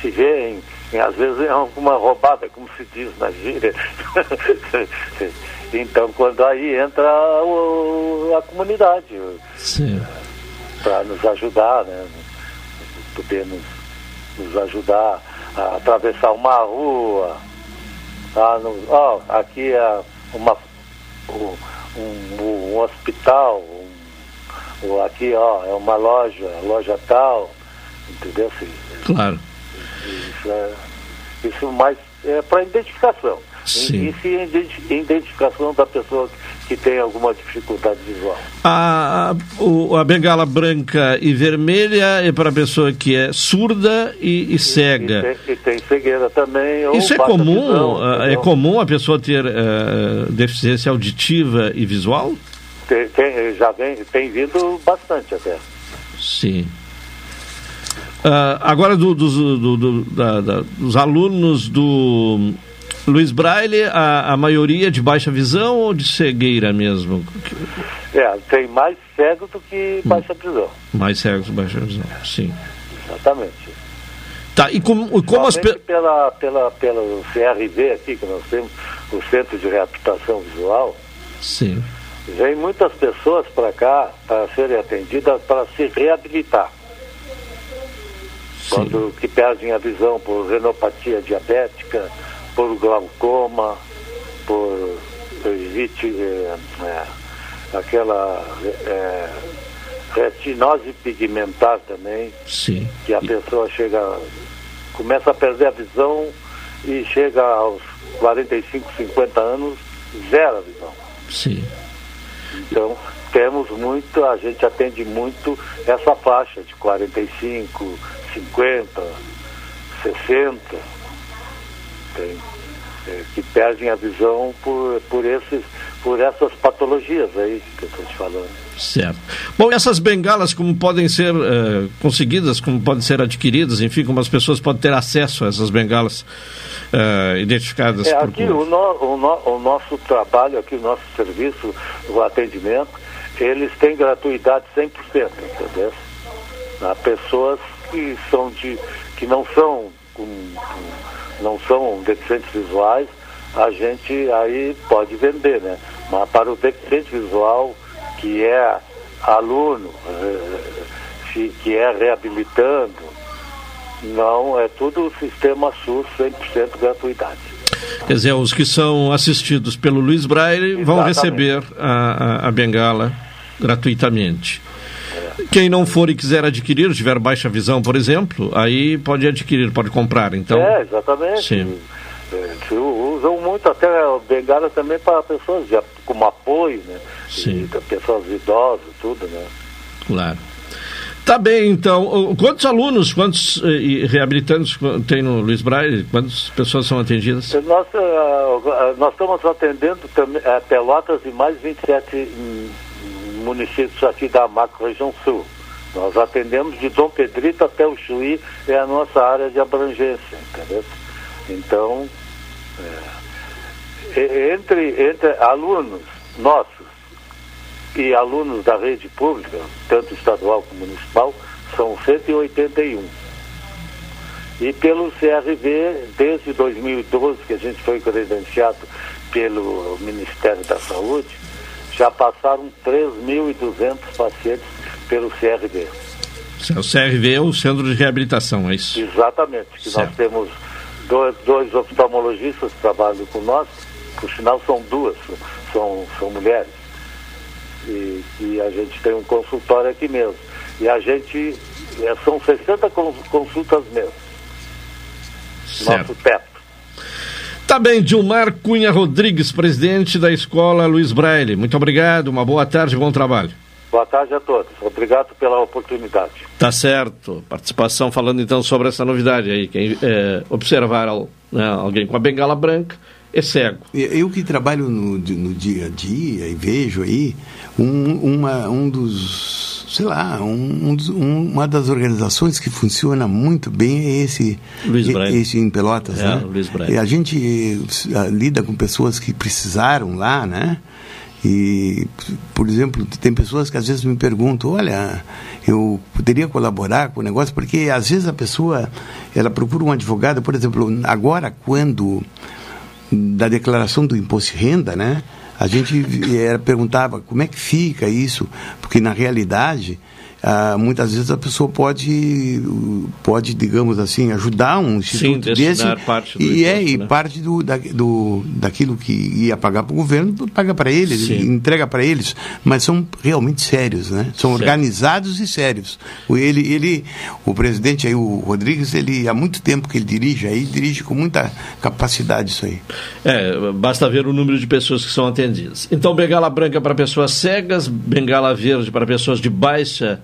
se vê em, em, às vezes, é alguma roubada, como se diz na gíria. *laughs* Então, quando aí entra o, a comunidade para nos ajudar, né? Poder nos, nos, ajudar a atravessar uma rua. Ah, no, oh, aqui é uma, um, um, um hospital, um, aqui ó, é uma loja, loja tal, entendeu? Claro. Isso, é, isso mais é para identificação. Sim. E, se identificação da pessoa que tem alguma dificuldade visual. A, a, a bengala branca e vermelha é para a pessoa que é surda e, e cega. E, tem, e, tem, cegueira também. Isso é comum? Visão, é comum a pessoa ter uh, deficiência auditiva e visual? Tem, tem, já vem, tem vindo bastante até. Sim. Uh, agora do, do, do da, da, dos alunos do Luiz Braille, a, a maioria de baixa visão ou de cegueira mesmo? É, tem mais cego do que hum. baixa visão. Mais cego do que baixa visão, sim. Exatamente. Tá, e como, como as pe... pela, pela, pelo CRV aqui, que nós temos, o Centro de Reabilitação Visual, sim. vem muitas pessoas para cá para serem atendidas para se reabilitar. Sim. Quando que perdem a visão por renopatia diabética, por glaucoma, por evite é, é, aquela é, retinose pigmentar também, Sim. que a pessoa chega, começa a perder a visão e chega aos 45, 50 anos, zero a visão. Sim. Então, temos muito, a gente atende muito essa faixa de 45, 50, 60 tem, é, que perdem a visão por, por, esses, por essas patologias aí que eu estou te falando. Certo. Bom, essas bengalas, como podem ser uh, conseguidas, como podem ser adquiridas, enfim, como as pessoas podem ter acesso a essas bengalas uh, identificadas? É, aqui o, no, o, no, o, nosso trabalho, aqui o nosso serviço, o atendimento, eles têm gratuidade 100%, entendeu? Há pessoas que são de, que não são, com, não são deficientes visuais, a gente aí pode vender, né? Mas para o deficiente visual, que é aluno, eh, que é reabilitando, não, é tudo o sistema SUS 100% gratuidade. Quer dizer, os que são assistidos pelo Luiz Braille Exatamente. vão receber a, a, a bengala gratuitamente. Quem não for e quiser adquirir, tiver baixa visão, por exemplo, aí pode adquirir, pode comprar. Então, é, exatamente. Sim. É, usam muito até bengala também para pessoas de, como apoio, né? Sim. E, pessoas idosas, tudo, né? Claro. Tá bem, então. Quantos alunos, quantos eh, reabilitantes tem no Luiz Braille? Quantas pessoas são atendidas? Nós, uh, nós estamos atendendo também, uh, Pelotas e mais 27 municípios aqui da macro região sul. Nós atendemos de Dom Pedrito até o Chuí, é a nossa área de abrangência, entendeu? Então, é, entre, entre alunos nossos e alunos da rede pública, tanto estadual como municipal, são 181. E pelo CRV, desde 2012, que a gente foi credenciado pelo Ministério da Saúde, já passaram 3.200 pacientes pelo CRV. O CRV é o Centro de Reabilitação, é isso? Exatamente. Que nós temos dois, dois oftalmologistas que trabalham com nós, por sinal são duas, são, são mulheres. E, e a gente tem um consultório aqui mesmo. E a gente, é, são 60 consultas mesmo. Certo. Nosso teto. Tá bem, Dilmar Cunha Rodrigues, presidente da Escola Luiz Braille. Muito obrigado, uma boa tarde, bom trabalho. Boa tarde a todos. Obrigado pela oportunidade. Tá certo. Participação falando então sobre essa novidade aí. Quem é, observar né, alguém com a bengala branca é cego. Eu que trabalho no, no dia a dia e vejo aí um, uma, um dos, sei lá, um, um, uma das organizações que funciona muito bem é esse, Luiz esse em Pelotas, é, né? Luiz E a gente a, lida com pessoas que precisaram lá, né? E, por exemplo, tem pessoas que às vezes me perguntam, olha, eu poderia colaborar com o negócio, porque às vezes a pessoa, ela procura um advogado, por exemplo, agora quando, da declaração do imposto de renda, né, a gente era, perguntava como é que fica isso, porque na realidade ah, muitas vezes a pessoa pode, pode digamos assim, ajudar um instituto Sim, desse parte do e é e né? parte do, da, do daquilo que ia pagar para o governo paga para eles, Sim. entrega para eles, mas são realmente sérios, né? São organizados e sérios. O- Ele, ele, o presidente aí, o Rodrigues, ele há muito tempo que ele dirige aí, dirige com muita capacidade isso aí. É, basta ver o número de pessoas que são atendidas. Então, bengala branca para pessoas cegas, bengala verde para pessoas de baixa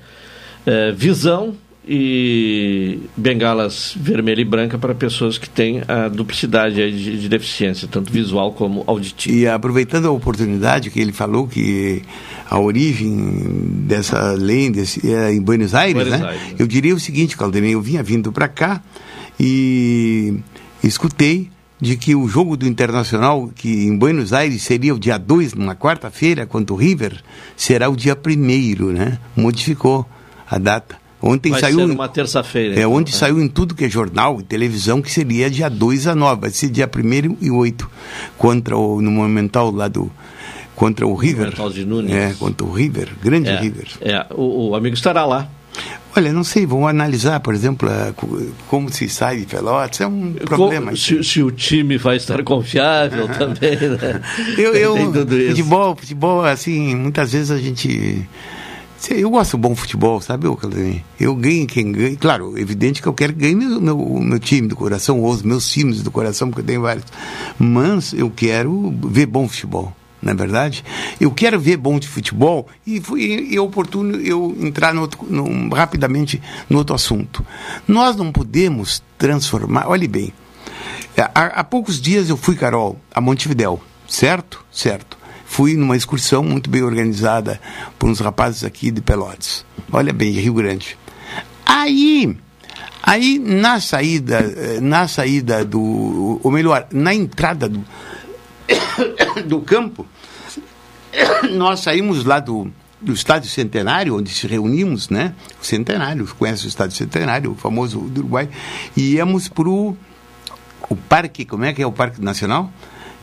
eh, visão e bengalas vermelha e branca para pessoas que têm a duplicidade de, de deficiência, tanto visual como auditiva. E aproveitando a oportunidade que ele falou que a origem dessa lei desse, é em Buenos Aires, Buenos né? Aires. Eu diria o seguinte, Caldenei, eu vinha vindo para cá e escutei de que o jogo do Internacional, que em Buenos Aires seria o dia 2, numa quarta-feira, contra o River, será o dia 1 né? Modificou a data. Ontem Vai saiu uma terça-feira. é então, onde né? saiu em tudo que é jornal e televisão que seria dia 2 a 9, vai ser dia 1 e 8 contra o no Monumental lá do contra o River. Monumental de Nunes. É, contra o River, grande É, River. é, o, o amigo estará lá. Olha, não sei, vamos analisar, por exemplo, a- co- como se sai de Pelotas, é um problema. Se, se o time vai estar confiável também, né? Eu, *laughs* eu futebol, futebol, assim, muitas vezes a gente. Eu gosto do bom futebol, sabe, Caldanei? Eu ganho quem ganha. Claro, evidente que eu quero que ganhe meu, o meu time do coração, ou os meus times do coração, porque eu tenho vários. Mas eu quero ver bom futebol, não é verdade? Eu quero ver bom de futebol e foi e é oportuno eu entrar no outro- no- rapidamente no outro assunto. Nós não podemos transformar. Olhe bem, há, há poucos dias eu fui, Carol, a Montevidéu, certo? Certo. Fui numa excursão muito bem organizada por uns rapazes aqui de Pelotas. Olha bem, Rio Grande. Aí, aí na saída, eh, na saída do, ou melhor, na entrada do, *coughs* do campo, *coughs* nós saímos lá do, do Estádio Centenário, onde se reunimos, né? O Centenário, conhece o Estádio Centenário, o famoso do Uruguai, e íamos para o parque, como é que é o Parque Nacional?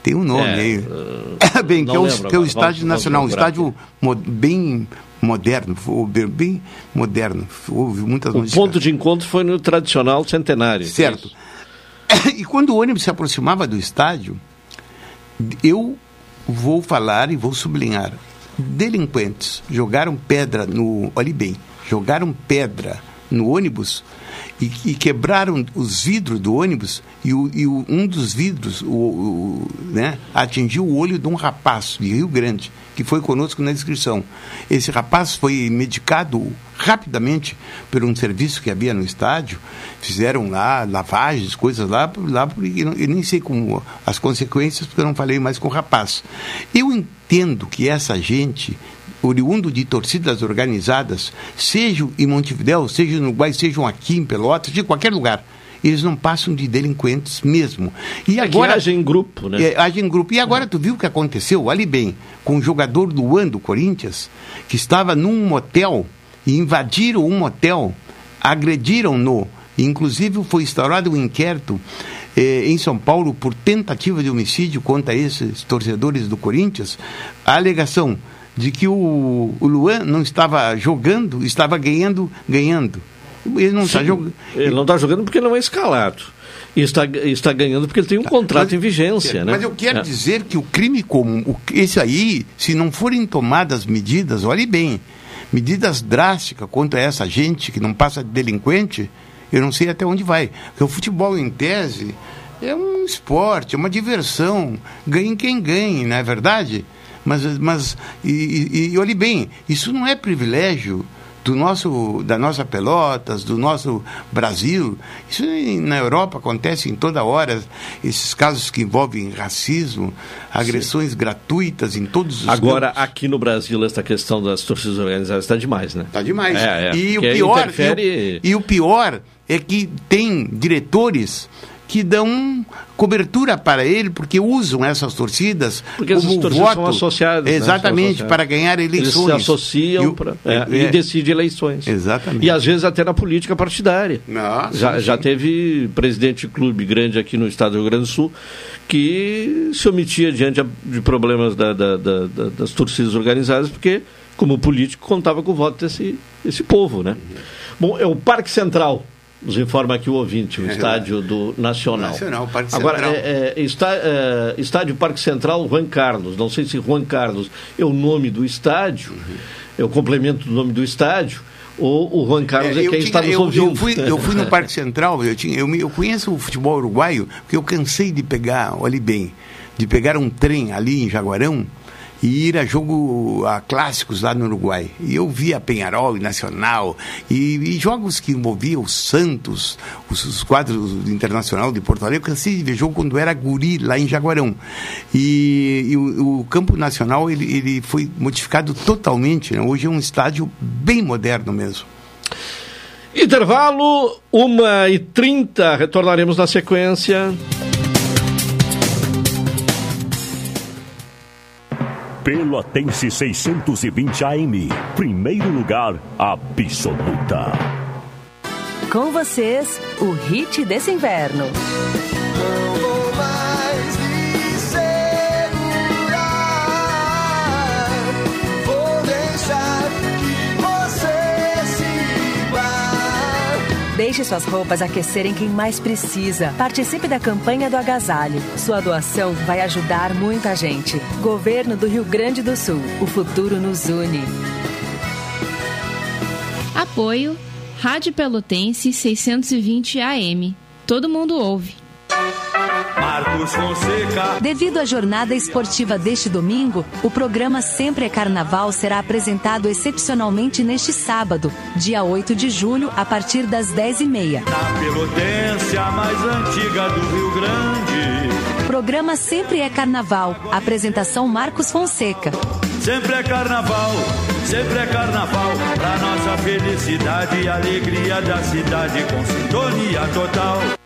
Tem um nome é, aí. Uh, *laughs* bem, que é, o, que é o Estádio vamos, Nacional, um estádio mo bem moderno, bem moderno. Houve muitas O ponto de encontro foi no tradicional centenário. Certo. *laughs* E quando o ônibus se aproximava do estádio, eu vou falar e vou sublinhar. Delinquentes jogaram pedra no. Olhe bem, jogaram pedra no ônibus e, e quebraram os vidros do ônibus e, o, e o, um dos vidros o, o, né, atingiu o olho de um rapaz de Rio Grande, que foi conosco na inscrição. Esse rapaz foi medicado rapidamente por um serviço que havia no estádio, fizeram lá lavagens, coisas lá, lá eu nem sei como as consequências, porque eu não falei mais com o rapaz. Eu entendo que essa gente oriundo de torcidas organizadas, seja em Montevidéu, seja no Uruguai, sejam aqui em Pelotas, de qualquer lugar. Eles não passam de delinquentes mesmo. E agora agem em grupo, né? É, agem em grupo. E agora tu viu o que aconteceu ali bem com o jogador do ano do Corinthians, que estava num motel e invadiram um motel, agrediram-no. Inclusive foi instaurado um inquérito eh, em São Paulo por tentativa de homicídio contra esses torcedores do Corinthians. A alegação de que o, o Luan não estava jogando, estava ganhando, ganhando. Ele não está jogando. Ele não está jogando porque não é escalado. E está, está ganhando porque ele tem um tá, contrato mas, em vigência. Mas né? eu quero é. dizer que o crime comum, o, esse aí, se não forem tomadas medidas, olhe bem, medidas drásticas contra essa gente que não passa de delinquente, eu não sei até onde vai. Porque o futebol, em tese, é um esporte, é uma diversão. Ganhe quem ganhe, não é verdade? Mas, mas e, e, e olhe bem, isso não é privilégio do nosso, da nossa Pelotas, do nosso Brasil. Isso na Europa acontece em toda hora, esses casos que envolvem racismo, agressões Sim. gratuitas em todos os Agora, campos. aqui no Brasil, essa questão das torcidas organizadas está demais, né? Está demais. É, é, e, o pior, interfere... e, o, e o pior é que tem diretores que dão cobertura para ele, porque usam essas torcidas porque como essas torcidas voto, são associadas. Né? Exatamente, né? para ganhar eleições. Eles se associam pra, é, é, e decidem eleições. Exatamente. E às vezes até na política partidária. Já, sim. já teve presidente de clube grande aqui no estado do Rio Grande do Sul que se omitia diante de problemas da, da, da, das torcidas organizadas, porque, como político, contava com o voto desse, desse povo. Né? Bom, é o Parque Central nos informa aqui o ouvinte, o *laughs* estádio do Nacional. Nacional, Parque Agora, Central. É, é, está, é, estádio Parque Central Juan Carlos. Não sei se Juan Carlos é o nome do estádio, uhum. é o complemento do nome do estádio, ou o Juan Carlos é, é quem tinha, está nos eu, ouvindo. Eu fui, eu fui no *laughs* Parque Central, eu, tinha, eu, eu conheço o futebol uruguaio, porque eu cansei de pegar, olhe bem, de pegar um trem ali em Jaguarão e ir a jogo a clássicos lá no Uruguai. E eu via Penharol e Nacional e, e, jogos que envolviam o Santos, os, os quadros internacional de Porto Alegre. Eu cansei de ver jogo quando era guri lá em Jaguarão. E, e o, o, campo nacional ele, ele foi modificado totalmente. Né? Hoje é um estádio bem moderno mesmo. Intervalo, 1h30, retornaremos na sequência. Pelotense 620 AM. Primeiro lugar absoluta. Com vocês, o hit desse inverno. Deixe suas roupas aquecerem quem mais precisa. Participe da campanha do agasalho. Sua doação vai ajudar muita gente. Governo do Rio Grande do Sul. O futuro nos une. Apoio Rádio Pelotense 620 AM. Todo mundo ouve. Marcos Fonseca. Devido à jornada esportiva deste domingo, o programa Sempre é Carnaval será apresentado excepcionalmente neste sábado, dia 8 de julho, a partir das 10h30. Na Pelotência mais antiga do Rio Grande. Programa Sempre é Carnaval. Apresentação Marcos Fonseca. Sempre é carnaval, sempre é carnaval. Pra nossa felicidade e alegria da cidade com sintonia total.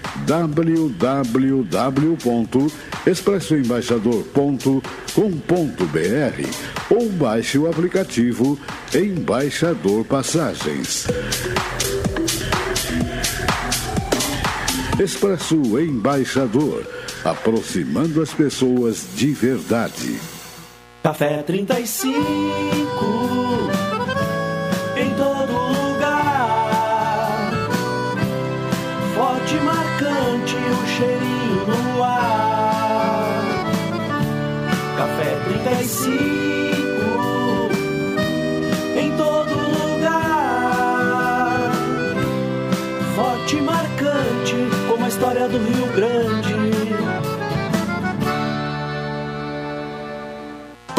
www.expressoembaixador.com.br ou baixe o aplicativo Embaixador Passagens. Expresso Embaixador, aproximando as pessoas de verdade. Café 35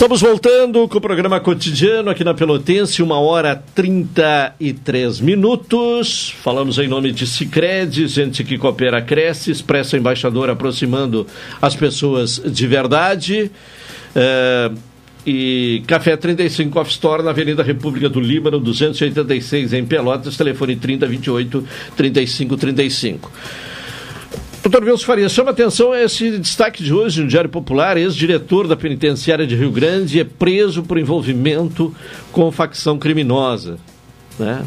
Estamos voltando com o programa cotidiano aqui na Pelotense, uma hora 33 minutos. Falamos em nome de Cicred, gente que coopera, cresce, Expresso Embaixador aproximando as pessoas de verdade. É, e Café 35 Off Store na Avenida República do Líbano, 286 em Pelotas, telefone 3028 3535. Doutor Wilson Faria, chama atenção esse destaque de hoje no Diário Popular, ex-diretor da penitenciária de Rio Grande é preso por envolvimento com facção criminosa. Né?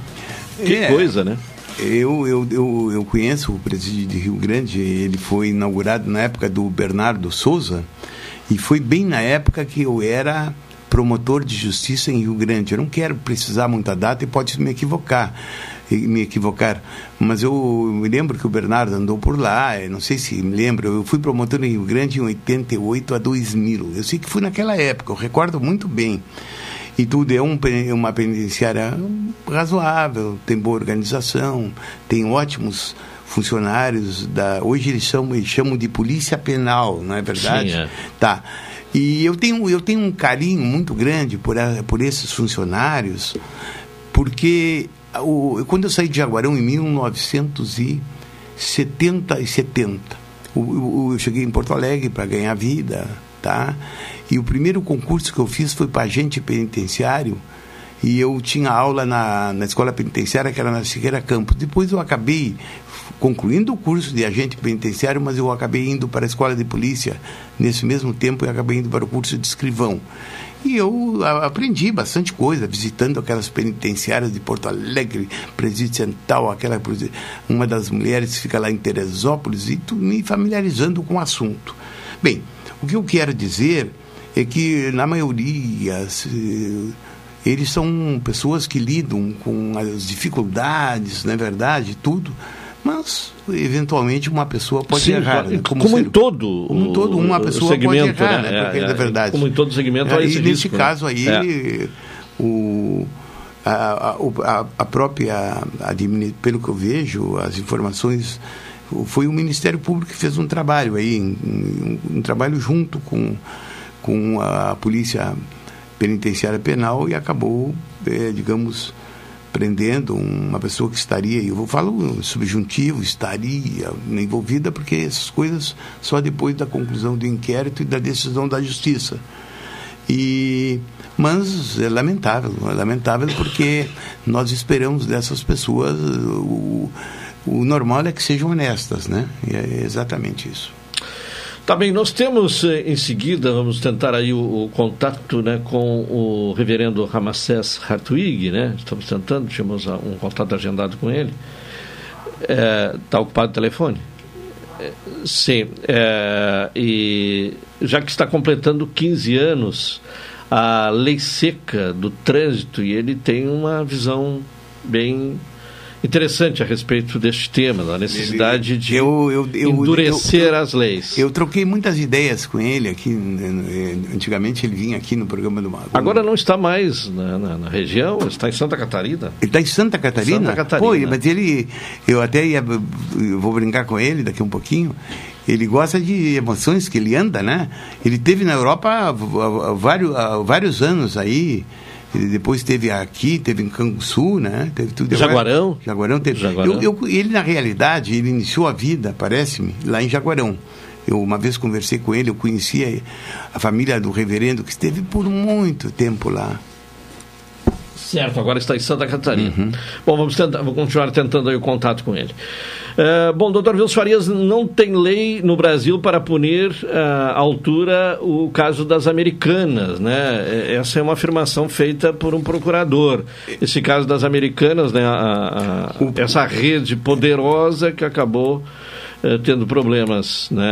Que É. coisa, né? Eu, eu, eu, eu conheço o presídio de Rio Grande, ele foi inaugurado na época do Bernardo Souza, e foi bem na época que eu era promotor de justiça em Rio Grande. Eu não quero precisar muita data e pode me equivocar, me equivocar, mas eu me lembro que o Bernardo andou por lá, não sei se me lembro, eu fui promotor em Rio Grande em 88 a 2000. Eu sei que fui naquela época, eu recordo muito bem e tudo é um, uma penitenciária razoável, tem boa organização, tem ótimos funcionários da hoje eles chamam, eles chamam de polícia penal, não é verdade? Sim, é. Tá. E eu tenho eu tenho um carinho muito grande por por esses funcionários, porque o, quando eu saí de Jaguarão em 1970 e 70, o, o- eu cheguei em Porto Alegre para ganhar vida, tá? E o primeiro concurso que eu fiz foi para agente penitenciário e eu tinha aula na, na escola penitenciária que era na Siqueira Campos. Depois eu acabei concluindo o curso de agente penitenciário, mas eu acabei indo para a escola de polícia nesse mesmo tempo e acabei indo para o curso de escrivão. E eu aprendi bastante coisa, visitando aquelas penitenciárias de Porto Alegre, Presídio Central, aquela, uma das mulheres que fica lá em Teresópolis, e tu, me familiarizando com o assunto. Bem, o que eu quero dizer é que, na maioria, se- eles são pessoas que lidam com as dificuldades, não é verdade, tudo, mas eventualmente uma pessoa pode Sim, errar. né? como, ser- em todo como em todo uma pessoa segmento, pode errar, né? né? Porque É, é, é, verdade. como em todo segmento, há É, esse e nesse risco, né? caso aí, É. o, a, a, a- a própria, admini- pelo que eu vejo, as informações, foi o Ministério Público que fez um trabalho aí, um, um trabalho junto com, com a Polícia Penitenciária Penal e acabou, eh, digamos, prendendo uma pessoa que estaria, eu falo subjuntivo, estaria envolvida, porque essas coisas só depois da conclusão do inquérito e da decisão da justiça. E mas é lamentável, é lamentável porque nós esperamos dessas pessoas o, o normal é que sejam honestas, né? E é exatamente isso. Tá bem, nós temos eh, em seguida, vamos tentar aí o, o contato né, com o reverendo Ramacés Hartwig, né? Estamos tentando, tínhamos um contato agendado com ele. Está é, tá ocupado o telefone? É, sim, é, e já que está completando 15 anos a lei seca do trânsito e ele tem uma visão bem interessante a respeito deste tema, da necessidade de eu, eu, eu, endurecer as leis. Eu troquei muitas ideias com ele aqui. Né, antigamente ele vinha aqui no programa do Mago. Agora não está mais na, na, na, região, está em Santa Catarina. Ele está em Santa Catarina? Santa Catarina. Pô, mas ele, eu até ia, eu vou brincar com ele daqui um pouquinho. Ele gosta de emoções que ele anda, né? Ele teve na Europa há vários, há vários anos aí. Ele depois teve aqui, teve em Canguçu, né? Teve tudo. Jaguarão? Jaguarão teve. Jaguarão. Eu, eu, ele, na realidade, ele iniciou a vida, parece-me, lá em Jaguarão. Eu uma vez conversei com ele, eu conhecia a família do reverendo que esteve por muito tempo lá. Certo, agora está em Santa Catarina. Uhum. Bom, vamos, tentar, vamos continuar tentando o contato com ele. Uh, bom, doutor Wilson Farias, não tem lei no Brasil para punir uh, à altura o caso das americanas, né? É, essa é uma afirmação feita por um procurador. Esse caso das americanas, né? A, a, essa rede poderosa que acabou uh, tendo problemas né,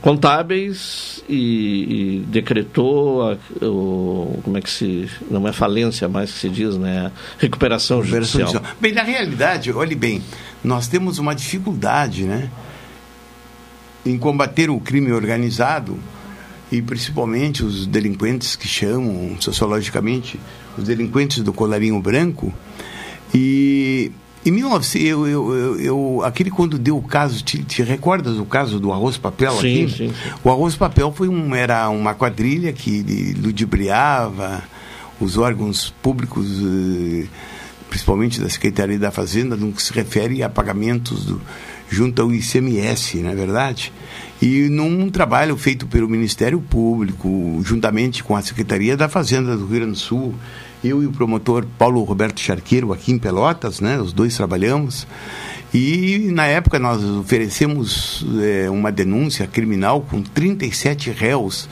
contábeis e, e decretou a, o, como é que se não é falência mais que se diz, né? Recuperação, Recuperação judicial. judicial. Bem, na realidade, olhe bem nós temos uma dificuldade né, em combater o crime organizado e principalmente os delinquentes que chamam sociologicamente os delinquentes do colarinho branco e em 1900, eu, eu, eu, eu, aquele quando deu o caso, te, te recordas o caso do arroz papel sim, aqui? Sim, sim. O arroz papel foi um, era uma quadrilha que ludibriava os órgãos públicos eh, principalmente da Secretaria da Fazenda, no que se refere a pagamentos do, junto ao ICMS, não é verdade? E num trabalho feito pelo Ministério Público, juntamente com a Secretaria da Fazenda do Rio Grande do Sul, eu e o promotor Paulo Roberto Charqueiro, aqui em Pelotas, né, os dois trabalhamos, e na época nós oferecemos é, uma denúncia criminal com 37 réus.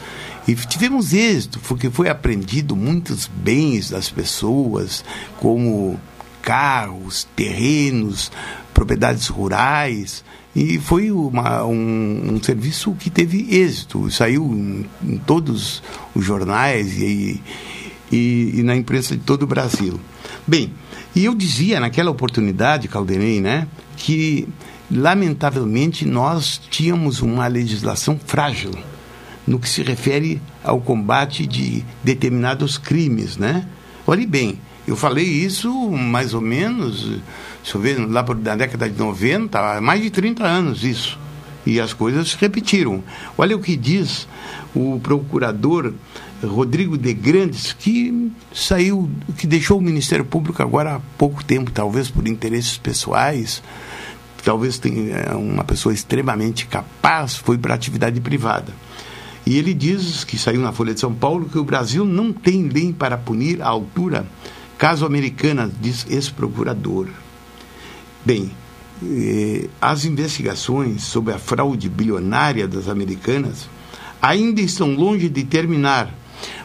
E tivemos êxito, porque foi apreendido muitos bens das pessoas, como carros, terrenos, propriedades rurais. E foi uma, um, um, serviço que teve êxito, saiu em, em todos os jornais e, e, e, na imprensa de todo o Brasil. Bem, e eu dizia naquela oportunidade, Caldenei, né, que lamentavelmente nós tínhamos uma legislação frágil no que se refere ao combate de determinados crimes, né? Olhe bem, eu falei isso mais ou menos, deixa eu ver, lá na década de 90, há mais de 30 anos isso. E as coisas se repetiram. Olha o que diz o procurador Rodrigo de Grandes, que saiu, que deixou o Ministério Público agora há pouco tempo, talvez por interesses pessoais, talvez tenha é, uma pessoa extremamente capaz, foi para atividade privada. E ele diz, que saiu na Folha de São Paulo, que o Brasil não tem lei para punir à altura caso americana, diz ex-procurador. Bem, eh, as investigações sobre a fraude bilionária das americanas ainda estão longe de terminar,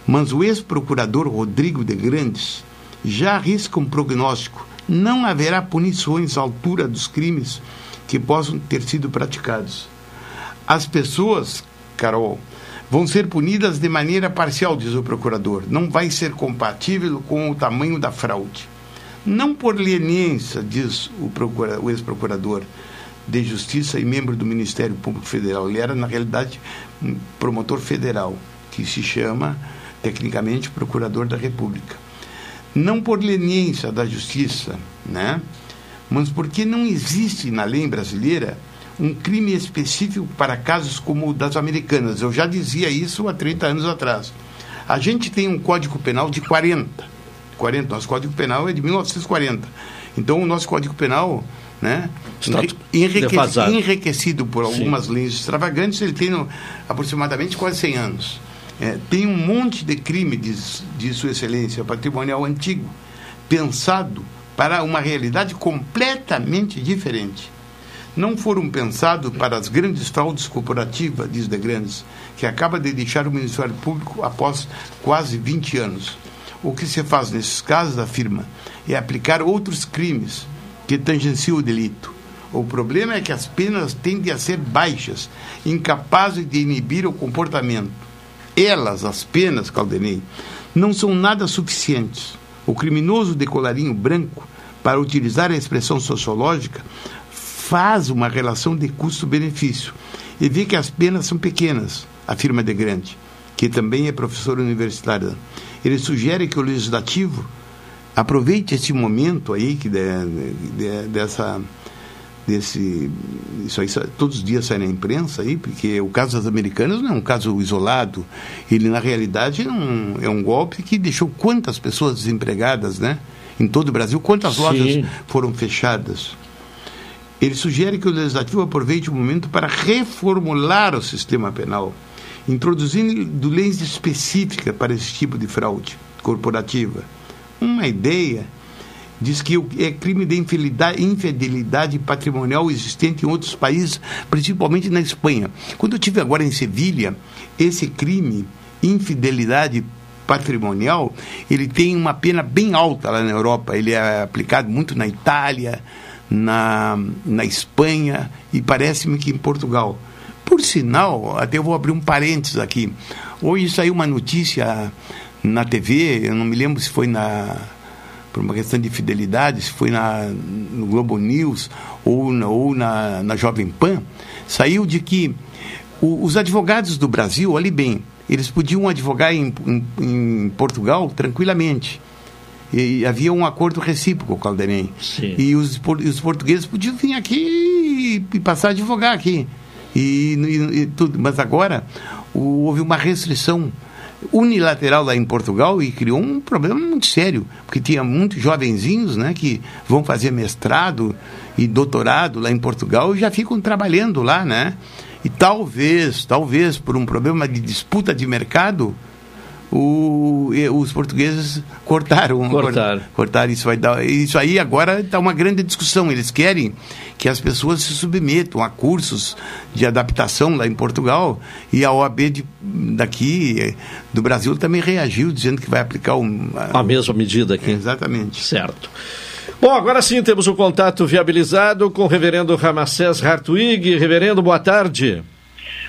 mas o ex-procurador Rodrigo de Grandes já arrisca um prognóstico: não haverá punições à altura dos crimes que possam ter sido praticados. As pessoas, Carol, vão ser punidas de maneira parcial, diz o procurador. Não vai ser compatível com o tamanho da fraude. Não por leniência, diz o, o ex-procurador de Justiça e membro do Ministério Público Federal. Ele era, na realidade, um promotor federal, que se chama, tecnicamente, Procurador da República. Não por leniência da Justiça, né? mas porque não existe na lei brasileira um crime específico para casos como o das americanas. Eu já dizia isso há 30 anos atrás. A gente tem um Código Penal de 40, 40. Nosso Código Penal é de 1940. Então, o nosso Código Penal, né, enrique, enriquecido por algumas Sim. leis extravagantes, ele tem aproximadamente quase 100 anos. É, tem um monte de crime, diz, diz Sua Excelência, patrimonial antigo, pensado para uma realidade completamente diferente. Não foram pensados para as grandes fraudes corporativas, diz de Grandes, que acaba de deixar o Ministério Público após quase 20 anos. O que se faz nesses casos, afirma, é aplicar outros crimes que tangenciam o delito. O problema é que as penas tendem a ser baixas, incapazes de inibir o comportamento. Elas, as penas, Caldenei, não são nada suficientes. O criminoso de colarinho branco, para utilizar a expressão sociológica, faz uma relação de custo-benefício e vê que as penas são pequenas, afirma De Grande, que também é professor universitário. Ele sugere que o legislativo aproveite esse momento aí que de, de, dessa desse isso aí todos os dias sai na imprensa aí porque o caso das americanas não é um caso isolado. Ele na realidade é um, é um golpe que deixou quantas pessoas desempregadas né em todo o Brasil? Quantas Sim. lojas foram fechadas? Ele sugere que o legislativo aproveite o momento para reformular o sistema penal introduzindo leis específicas para esse tipo de fraude corporativa. Uma ideia diz que é crime de infidelidade patrimonial existente em outros países, principalmente na Espanha. Quando eu tive agora em Sevilha, esse crime, infidelidade patrimonial, ele tem uma pena bem alta lá na Europa. Ele é aplicado muito na Itália, na, na Espanha e parece-me que em Portugal. Por sinal, até eu vou abrir um parênteses aqui. Hoje saiu uma notícia na TV, eu não me lembro se foi na por uma questão de fidelidade, se foi na, no Globo News ou na, ou na, na Jovem Pan, saiu de que o, os advogados do Brasil, olhe bem, eles podiam advogar em, em, em Portugal tranquilamente. E, havia um acordo recíproco, Calderem. E os, os portugueses podiam vir aqui e, e passar a advogar aqui. E, e, tudo. Mas agora o, houve uma restrição unilateral lá em Portugal e criou um problema muito sério, porque tinha muitos jovenzinhos né, que vão fazer mestrado e doutorado lá em Portugal e já ficam trabalhando lá, né? E talvez, talvez por um problema de disputa de mercado, o, os portugueses cortaram. Cortaram. Cortaram. Isso, vai dar, isso aí agora está uma grande discussão. Eles querem que as pessoas se submetam a cursos de adaptação lá em Portugal e a OAB de, daqui do Brasil também reagiu dizendo que vai aplicar um, a, a mesma medida aqui. exatamente. Certo. Bom, agora sim temos o contato viabilizado com o reverendo Ramacés Hartwig. Reverendo, boa tarde.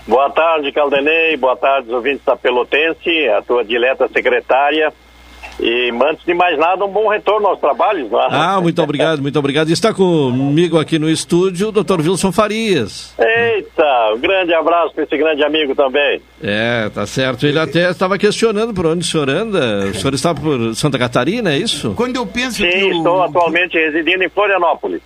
Boa tarde, Caldenei. Boa tarde, ouvintes da Pelotense, a tua dileta secretária. E antes de mais nada, um bom retorno aos trabalhos. Não é? Ah, muito obrigado, muito obrigado. Está comigo aqui no estúdio o Dr. Wilson Farias. Eita, um grande abraço para esse grande amigo também. É, tá certo. Ele até estava questionando por onde o senhor anda. O senhor está por Santa Catarina, é isso? Quando eu penso Sim, que estou atualmente residindo em Florianópolis.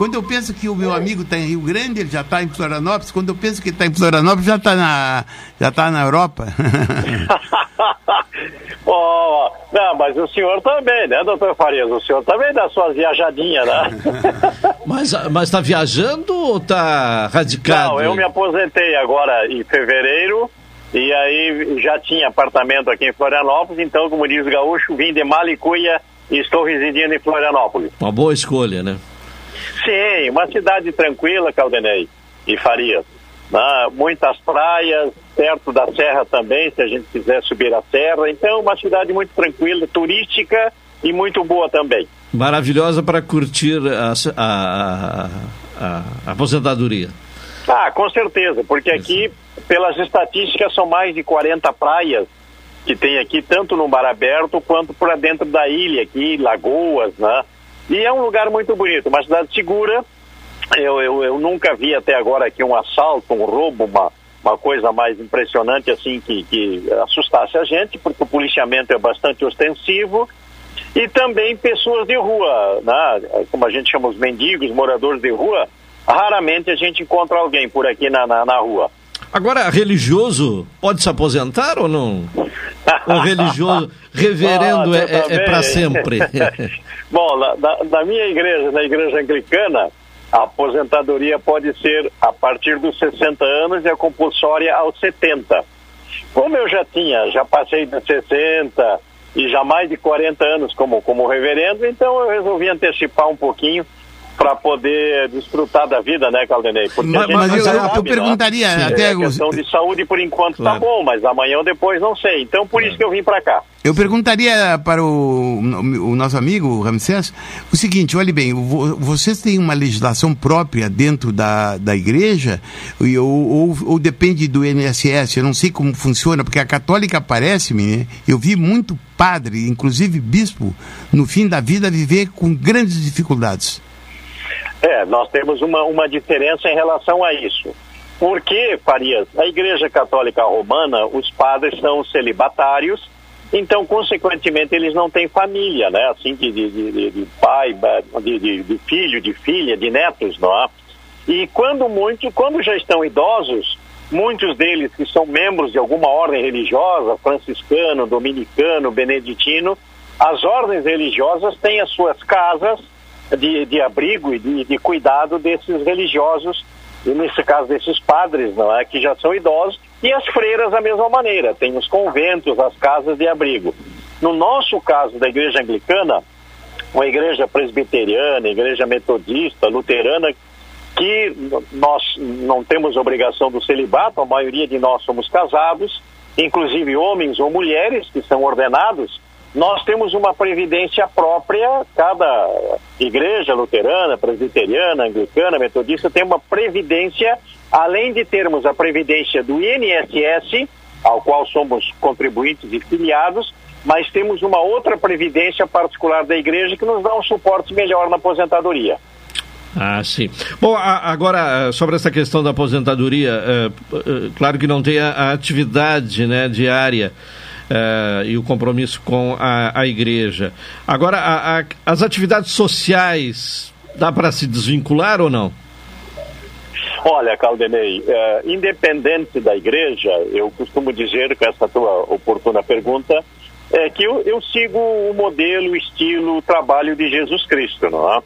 Quando eu penso que o meu amigo está em Rio Grande, ele já está em Florianópolis. Quando eu penso que ele está em Florianópolis, já está na, já tá na Europa. *laughs* oh, não, mas o senhor também, né, doutor Farias? O senhor também dá suas viajadinhas, né? *laughs* mas está viajando ou está radicado? Não, eu me aposentei agora em fevereiro. E aí já tinha apartamento aqui em Florianópolis, então, como diz o gaúcho, vim de Malicuia e estou residindo em Florianópolis. Uma boa escolha, né? Sim, uma cidade tranquila, Caldenei e Farias. Né? Muitas praias, perto da serra também, se a gente quiser subir a serra. Então, uma cidade muito tranquila, turística e muito boa também. Maravilhosa para curtir a, a, a, a, aposentadoria. Ah, com certeza, porque aqui, pelas estatísticas, são mais de 40 praias que tem aqui, tanto no mar aberto quanto para dentro da ilha aqui, lagoas, né? E é um lugar muito bonito, uma cidade segura. Eu, eu, eu nunca vi até agora aqui um assalto, um roubo, uma, uma coisa mais impressionante assim que, que assustasse a gente, porque o policiamento é bastante ostensivo. E também pessoas de rua, né? como a gente chama os mendigos, moradores de rua, raramente a gente encontra alguém por aqui na, na, na rua. Agora, religioso pode se aposentar ou não? o religioso, reverendo é, é, é para sempre. *laughs* Bom, na, na, na, minha igreja, na igreja anglicana, a aposentadoria pode ser a partir dos 60 anos e a compulsória aos 70. Como eu já tinha, já passei de 60 e já mais de 40 anos como, como reverendo, então eu resolvi antecipar um pouquinho para poder desfrutar da vida, né, Caldenei? Porque mas, mas eu, sabe, eu, perguntaria né? até... É, questão de saúde, por enquanto, tá claro. tá bom, mas amanhã ou depois não sei. Então, por isso que eu vim para cá. Eu perguntaria para o, o nosso amigo Ramsés o seguinte: olhe bem, vocês têm uma legislação própria dentro da, da igreja ou, ou, ou depende do INSS? Eu não sei como funciona, porque a católica parece-me, né? eu vi muito padre, inclusive bispo, no fim da vida viver com grandes dificuldades. É, nós temos uma, uma diferença em relação a isso. Porque, Farias, a Igreja Católica Romana, os padres são celibatários, então, consequentemente, eles não têm família, né? Assim, de, de, de, de pai, de, de, filho, de filha, de netos, não é? E quando muito, quando já estão idosos, muitos deles que são membros de alguma ordem religiosa, franciscano, dominicano, beneditino, as ordens religiosas têm as suas casas de, de abrigo e de, de cuidado desses religiosos, e nesse caso desses padres, não é, que já são idosos, e as freiras da mesma maneira, tem os conventos, as casas de abrigo. No nosso caso da igreja anglicana, uma igreja presbiteriana, igreja metodista, luterana, que nós não temos obrigação do celibato, a maioria de nós somos casados, inclusive homens ou mulheres que são ordenados, nós temos uma previdência própria, cada igreja luterana, presbiteriana, anglicana, metodista tem uma previdência, além de termos a previdência do INSS, ao qual somos contribuintes e filiados, mas temos uma outra previdência particular da igreja que nos dá um suporte melhor na aposentadoria. Ah, sim. Bom, agora, sobre essa questão da aposentadoria, é, é, claro que não tem a atividade né, diária uh, e o compromisso com a, a igreja. Agora, a, a, as atividades sociais, dá para se desvincular ou não? Olha, Caldenei, uh, independente da igreja, eu costumo dizer com essa tua oportuna pergunta, é que eu, eu sigo o modelo, o estilo, o trabalho de Jesus Cristo, não é?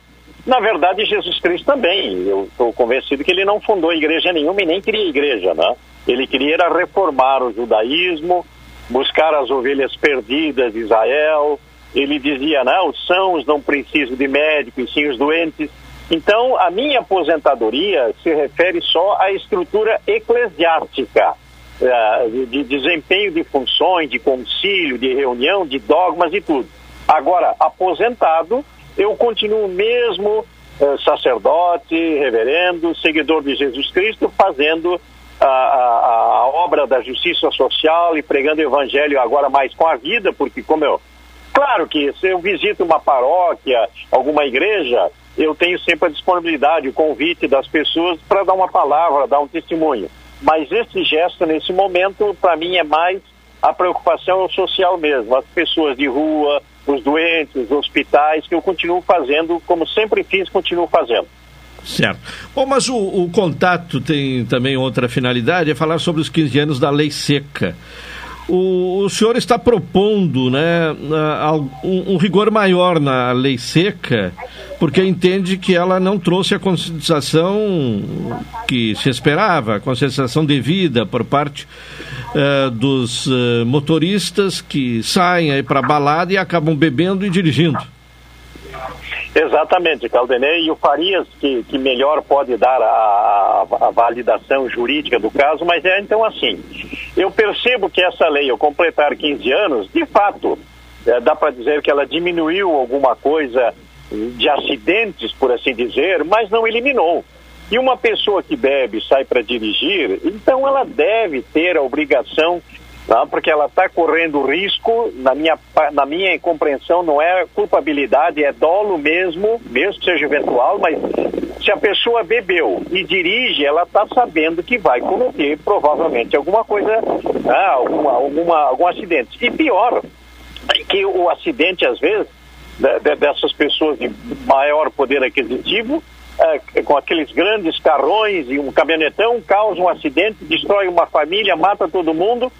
Na verdade, Jesus Cristo também. Eu estou convencido que ele não fundou igreja nenhuma e nem queria igreja, né? Ele queria reformar o judaísmo, buscar as ovelhas perdidas de Israel. Ele dizia, não, os sãos não precisam de médico, e sim os doentes. Então, a minha aposentadoria se refere só à estrutura eclesiástica, eh, de desempenho de funções, de concílio, de reunião, de dogmas e tudo. Agora, aposentado, eu continuo mesmo eh, sacerdote, reverendo, seguidor de Jesus Cristo, fazendo a, a, obra da justiça social e pregando o evangelho agora mais com a vida, porque como eu... Claro que se eu visito uma paróquia, alguma igreja, eu tenho sempre a disponibilidade, o convite das pessoas para dar uma palavra, dar um testemunho. Mas esse gesto, nesse momento, para mim é mais a preocupação social mesmo. As pessoas de rua, os doentes, os hospitais, que eu continuo fazendo, como sempre fiz, continuo fazendo. Certo. Bom, mas o, o, contato tem também outra finalidade, é falar sobre os 15 anos da lei seca. O, o senhor está propondo né, um, um, rigor maior na lei seca, porque entende que ela não trouxe a conscientização que se esperava, a conscientização devida por parte uh, dos uh, motoristas que saem aí para balada e acabam bebendo e dirigindo. Exatamente, Caldenei, e o Farias que, que melhor pode dar a, a, validação jurídica do caso, mas é então assim, eu percebo que essa lei, ao completar 15 anos, de fato, é, dá para dizer que ela diminuiu alguma coisa de acidentes, por assim dizer, mas não eliminou. E uma pessoa que bebe sai para dirigir, então ela deve ter a obrigação Tá? porque ela está correndo risco, na minha, na minha compreensão, não é culpabilidade, é dolo mesmo, mesmo que seja eventual, mas se a pessoa bebeu e dirige, ela está sabendo que vai cometer provavelmente alguma coisa, ah, alguma, alguma, algum acidente. E pior, que o acidente, às vezes, dessas pessoas de maior poder aquisitivo, é, com aqueles grandes carrões e um caminhonetão, causa um acidente, destrói uma família, mata todo mundo.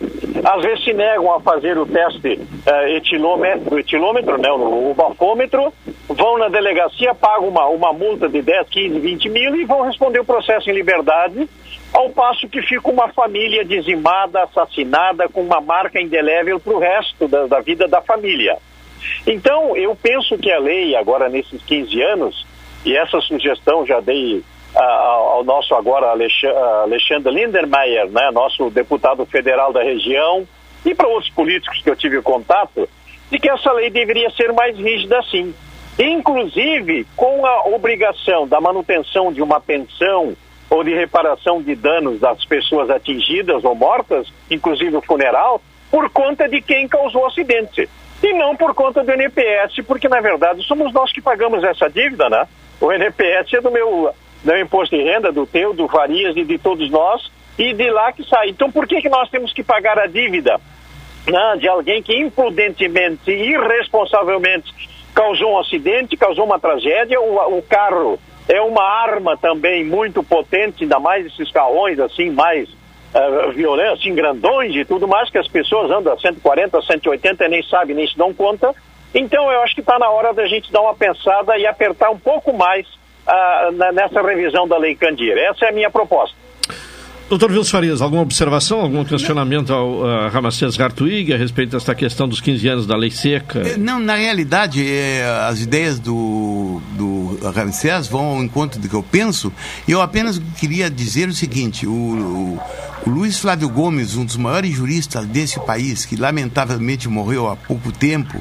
Às vezes se negam a fazer o teste é, etilômetro, etilômetro né, o, o bafômetro, vão na delegacia, pagam uma, uma multa de 10, 15, 20 mil e vão responder o processo em liberdade, ao passo que fica uma família dizimada, assassinada, com uma marca indelével para o resto da, da vida da família. Então, eu penso que a lei, agora nesses 15 anos, e essa sugestão já dei uh, ao nosso agora Alexandre Lindenmayer, né, nosso deputado federal da região, e para outros políticos que eu tive contato, de que essa lei deveria ser mais rígida sim. Inclusive com a obrigação da manutenção de uma pensão ou de reparação de danos das pessoas atingidas ou mortas, inclusive o funeral, por conta de quem causou o acidente. E não por conta do NPS, porque na verdade somos nós que pagamos essa dívida, né? O NPS é do meu, do imposto de renda, do teu, do Farias e de todos nós, e de lá que sai. Então por que, que nós temos que pagar a dívida né, de alguém que imprudentemente irresponsavelmente causou um acidente, causou uma tragédia, o, o carro é uma arma também muito potente, ainda mais esses carrões assim, mais uh, violentos, assim, grandões e tudo mais, que as pessoas andam a 140, 180 e nem sabem, nem se dão conta. Então eu acho que está na hora da gente dar uma pensada e apertar um pouco mais uh, nessa revisão da Lei Candir. Essa é a minha proposta. Doutor Wilson Farias, alguma observação, algum questionamento ao uh, Ramacés Gartuig a respeito desta questão dos 15 anos da lei seca? Eh, não, na realidade, é, as ideias do, do Ramacés vão ao encontro do que eu penso. Eu apenas queria dizer o seguinte: o, o, o Luiz Flávio Gomes, um dos maiores juristas desse país, que lamentavelmente morreu há pouco tempo,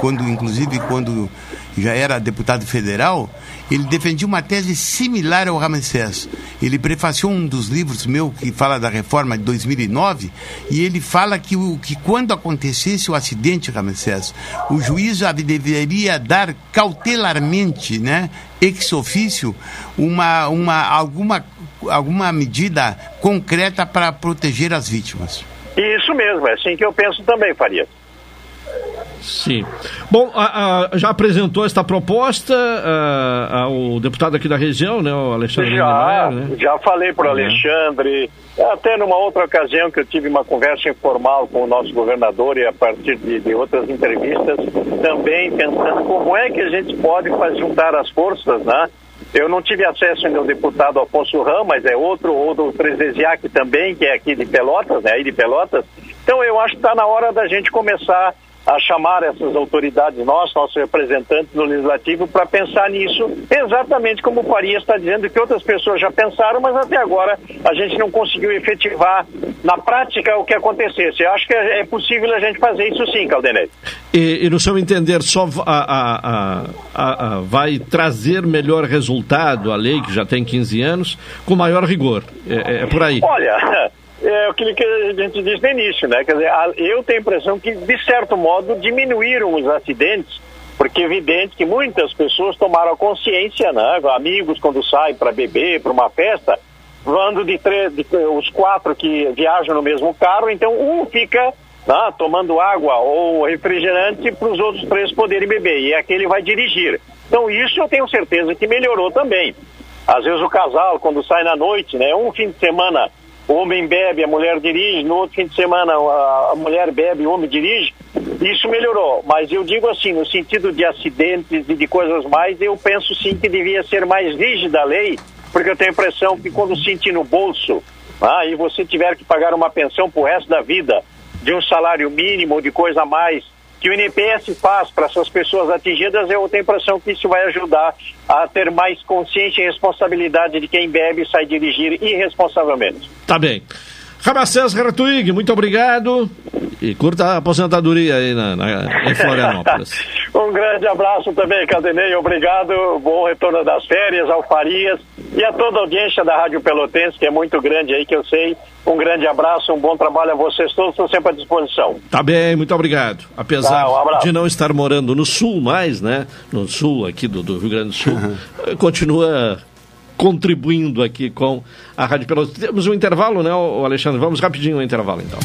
quando, inclusive quando já era deputado federal, ele defendia uma tese similar ao Ramsés. Ele prefaciou um dos livros meu que fala da reforma de 2009 e ele fala que, o, que quando acontecesse o acidente, Ramsés, o juiz deveria dar cautelarmente, né, ex ofício, uma, uma, alguma, alguma medida concreta para proteger as vítimas. Isso mesmo, é assim que eu penso também, Faria. Sim. Bom, a, a, já apresentou esta proposta a, ao deputado aqui da região, né, o Alexandre Já, né? já falei para o uhum. Alexandre, até numa outra ocasião que eu tive uma conversa informal com o nosso governador e a partir de, de outras entrevistas, também pensando como é que a gente pode juntar as forças, né? Eu não tive acesso ainda ao deputado Afonso Ram, mas é outro, ou do Trezesiak também, que é aqui de Pelotas, né, aí de Pelotas. Então eu acho que está na hora da gente começar a chamar essas autoridades, nós, nossos representantes no Legislativo, para pensar nisso, exatamente como o Faria está dizendo que outras pessoas já pensaram, mas até agora a gente não conseguiu efetivar na prática o que acontecesse. Eu acho que é possível a gente fazer isso sim, Caldenei. E, e, no seu entender, só a, a, a, vai trazer melhor resultado a lei, que já tem 15 anos, com maior rigor. É, é por aí. Olha, é aquilo que a gente disse no início, né? Quer dizer, eu tenho a impressão que, de certo modo, diminuíram os acidentes, porque é evidente que muitas pessoas tomaram consciência, né? Amigos, quando saem para beber, para uma festa, vando de, três, de os quatro que viajam no mesmo carro, então um fica né, tomando água ou refrigerante para os outros três poderem beber, e aquele vai dirigir. Então, isso eu tenho certeza que melhorou também. Às vezes o casal, quando sai na noite, né? Um fim de semana o homem bebe, a mulher dirige, no outro fim de semana a, mulher bebe, o homem dirige, isso melhorou. Mas eu digo assim, no sentido de acidentes e de coisas mais, eu penso sim que devia ser mais rígida a lei, porque eu tenho a impressão que quando sentir no bolso, ah, e você tiver que pagar uma pensão pro resto da vida, de um salário mínimo de coisa a mais, que o INPS faz para essas pessoas atingidas, eu tenho a impressão que isso vai ajudar a ter mais consciência e responsabilidade de quem bebe e sai dirigir irresponsavelmente. Tá bem. Ramacés Gratuig, muito obrigado e curta a aposentadoria aí na, na em Florianópolis. *laughs* um grande abraço também, Cadenei, obrigado, bom retorno das férias, ao Farias e a toda a audiência da Rádio Pelotense, que é muito grande aí, que eu sei. Um grande abraço, um bom trabalho a vocês todos, estou sempre à disposição. Tá bem, muito obrigado. Apesar tá, um de não estar morando no sul mais, né, no sul aqui do, do Rio Grande do Sul, *laughs* continua contribuindo aqui com a Rádio Pelotas. Temos um intervalo, né, Alexandre? Vamos rapidinho no intervalo, então.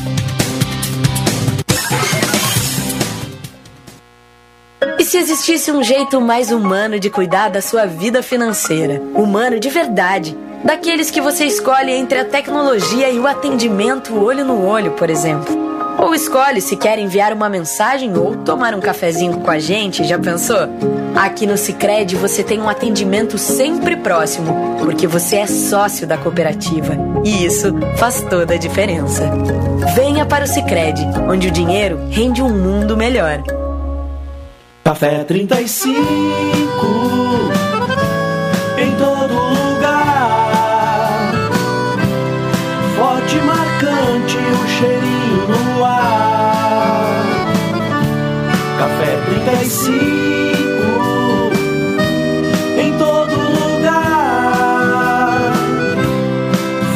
se existisse um jeito mais humano de cuidar da sua vida financeira? Humano de verdade. Daqueles que você escolhe entre a tecnologia e o atendimento olho no olho, por exemplo. Ou escolhe se quer enviar uma mensagem ou tomar um cafezinho com a gente, já pensou? Aqui no Sicredi você tem um atendimento sempre próximo, porque você é sócio da cooperativa. E isso faz toda a diferença. Venha para o Sicredi, onde o dinheiro rende um mundo melhor. Café 35 Café 35 em todo lugar.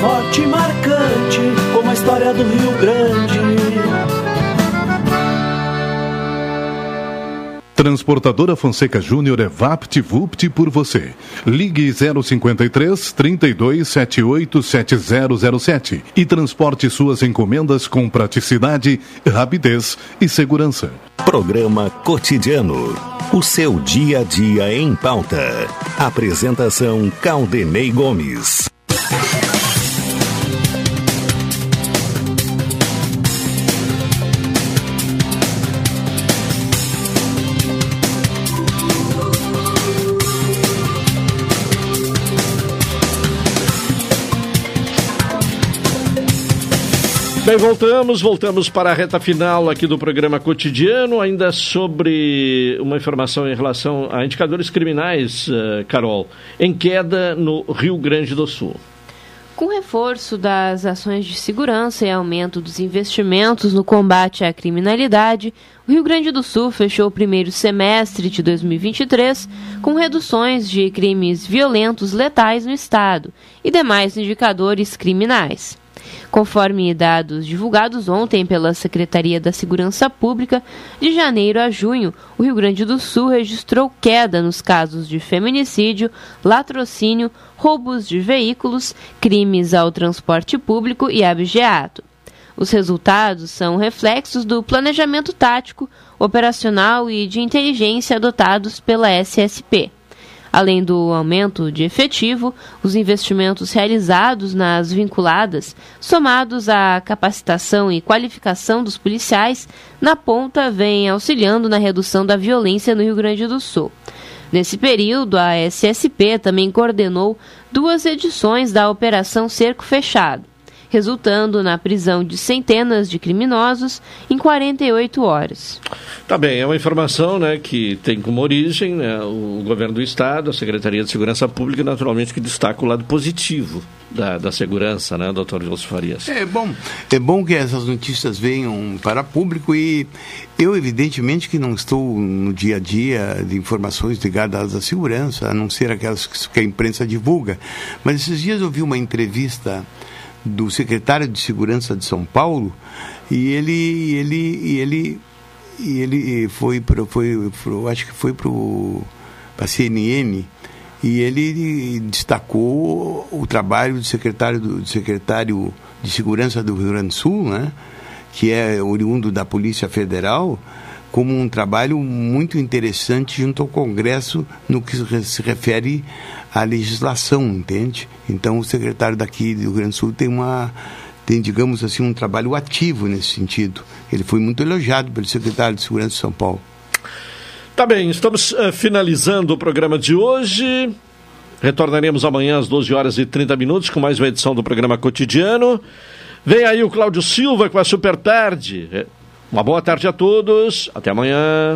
Forte e marcante como a história do Rio Grande. Transportadora Fonseca Júnior é VaptVupt por você. Ligue 053 3278 7007 e transporte suas encomendas com praticidade, rapidez e segurança. Programa Cotidiano. O seu dia a dia em pauta. Apresentação Caldenei Gomes. Bem, voltamos, voltamos para a reta final aqui do programa cotidiano, ainda sobre uma informação em relação a indicadores criminais, uh, Carol, em queda no Rio Grande do Sul. Com reforço das ações de segurança e aumento dos investimentos no combate à criminalidade, o Rio Grande do Sul fechou o primeiro semestre de 2023 com reduções de crimes violentos letais no estado e demais indicadores criminais. Conforme dados divulgados ontem pela Secretaria da Segurança Pública, de janeiro a junho, o Rio Grande do Sul registrou queda nos casos de feminicídio, latrocínio, roubos de veículos, crimes ao transporte público e abigeato. Os resultados são reflexos do planejamento tático, operacional e de inteligência adotados pela SSP. Além do aumento de efetivo, os investimentos realizados nas vinculadas, somados à capacitação e qualificação dos policiais, na ponta vêm auxiliando na redução da violência no Rio Grande do Sul. Nesse período, a SSP também coordenou duas edições da Operação Cerco Fechado, resultando na prisão de centenas de criminosos em 48 horas. Tá bem, é uma informação né, que tem como origem né, o governo do Estado, a Secretaria de Segurança Pública, naturalmente que destaca o lado positivo da, da segurança, né, doutor Wilson Farias? É bom, é bom que essas notícias venham para público e eu, evidentemente, que não estou no dia a dia de informações ligadas à segurança, a não ser aquelas que a imprensa divulga, mas esses dias eu vi uma entrevista do secretário de Segurança de São Paulo e ele ele ele ele foi para foi, foi acho que foi para a CNN e ele destacou o trabalho do secretário do, do secretário de Segurança do Rio Grande do Sul, né, que é oriundo da Polícia Federal, como um trabalho muito interessante junto ao Congresso no que se refere à legislação, entende? Então o secretário daqui do Rio Grande do Sul tem uma tem, digamos assim, um trabalho ativo nesse sentido. Ele foi muito elogiado pelo secretário de Segurança de São Paulo. Tá bem, estamos uh, finalizando o programa de hoje. Retornaremos amanhã às 12 horas e 30 minutos com mais uma edição do programa cotidiano. Vem aí o Cláudio Silva com a Super Tarde. Uma boa tarde a todos. Até amanhã.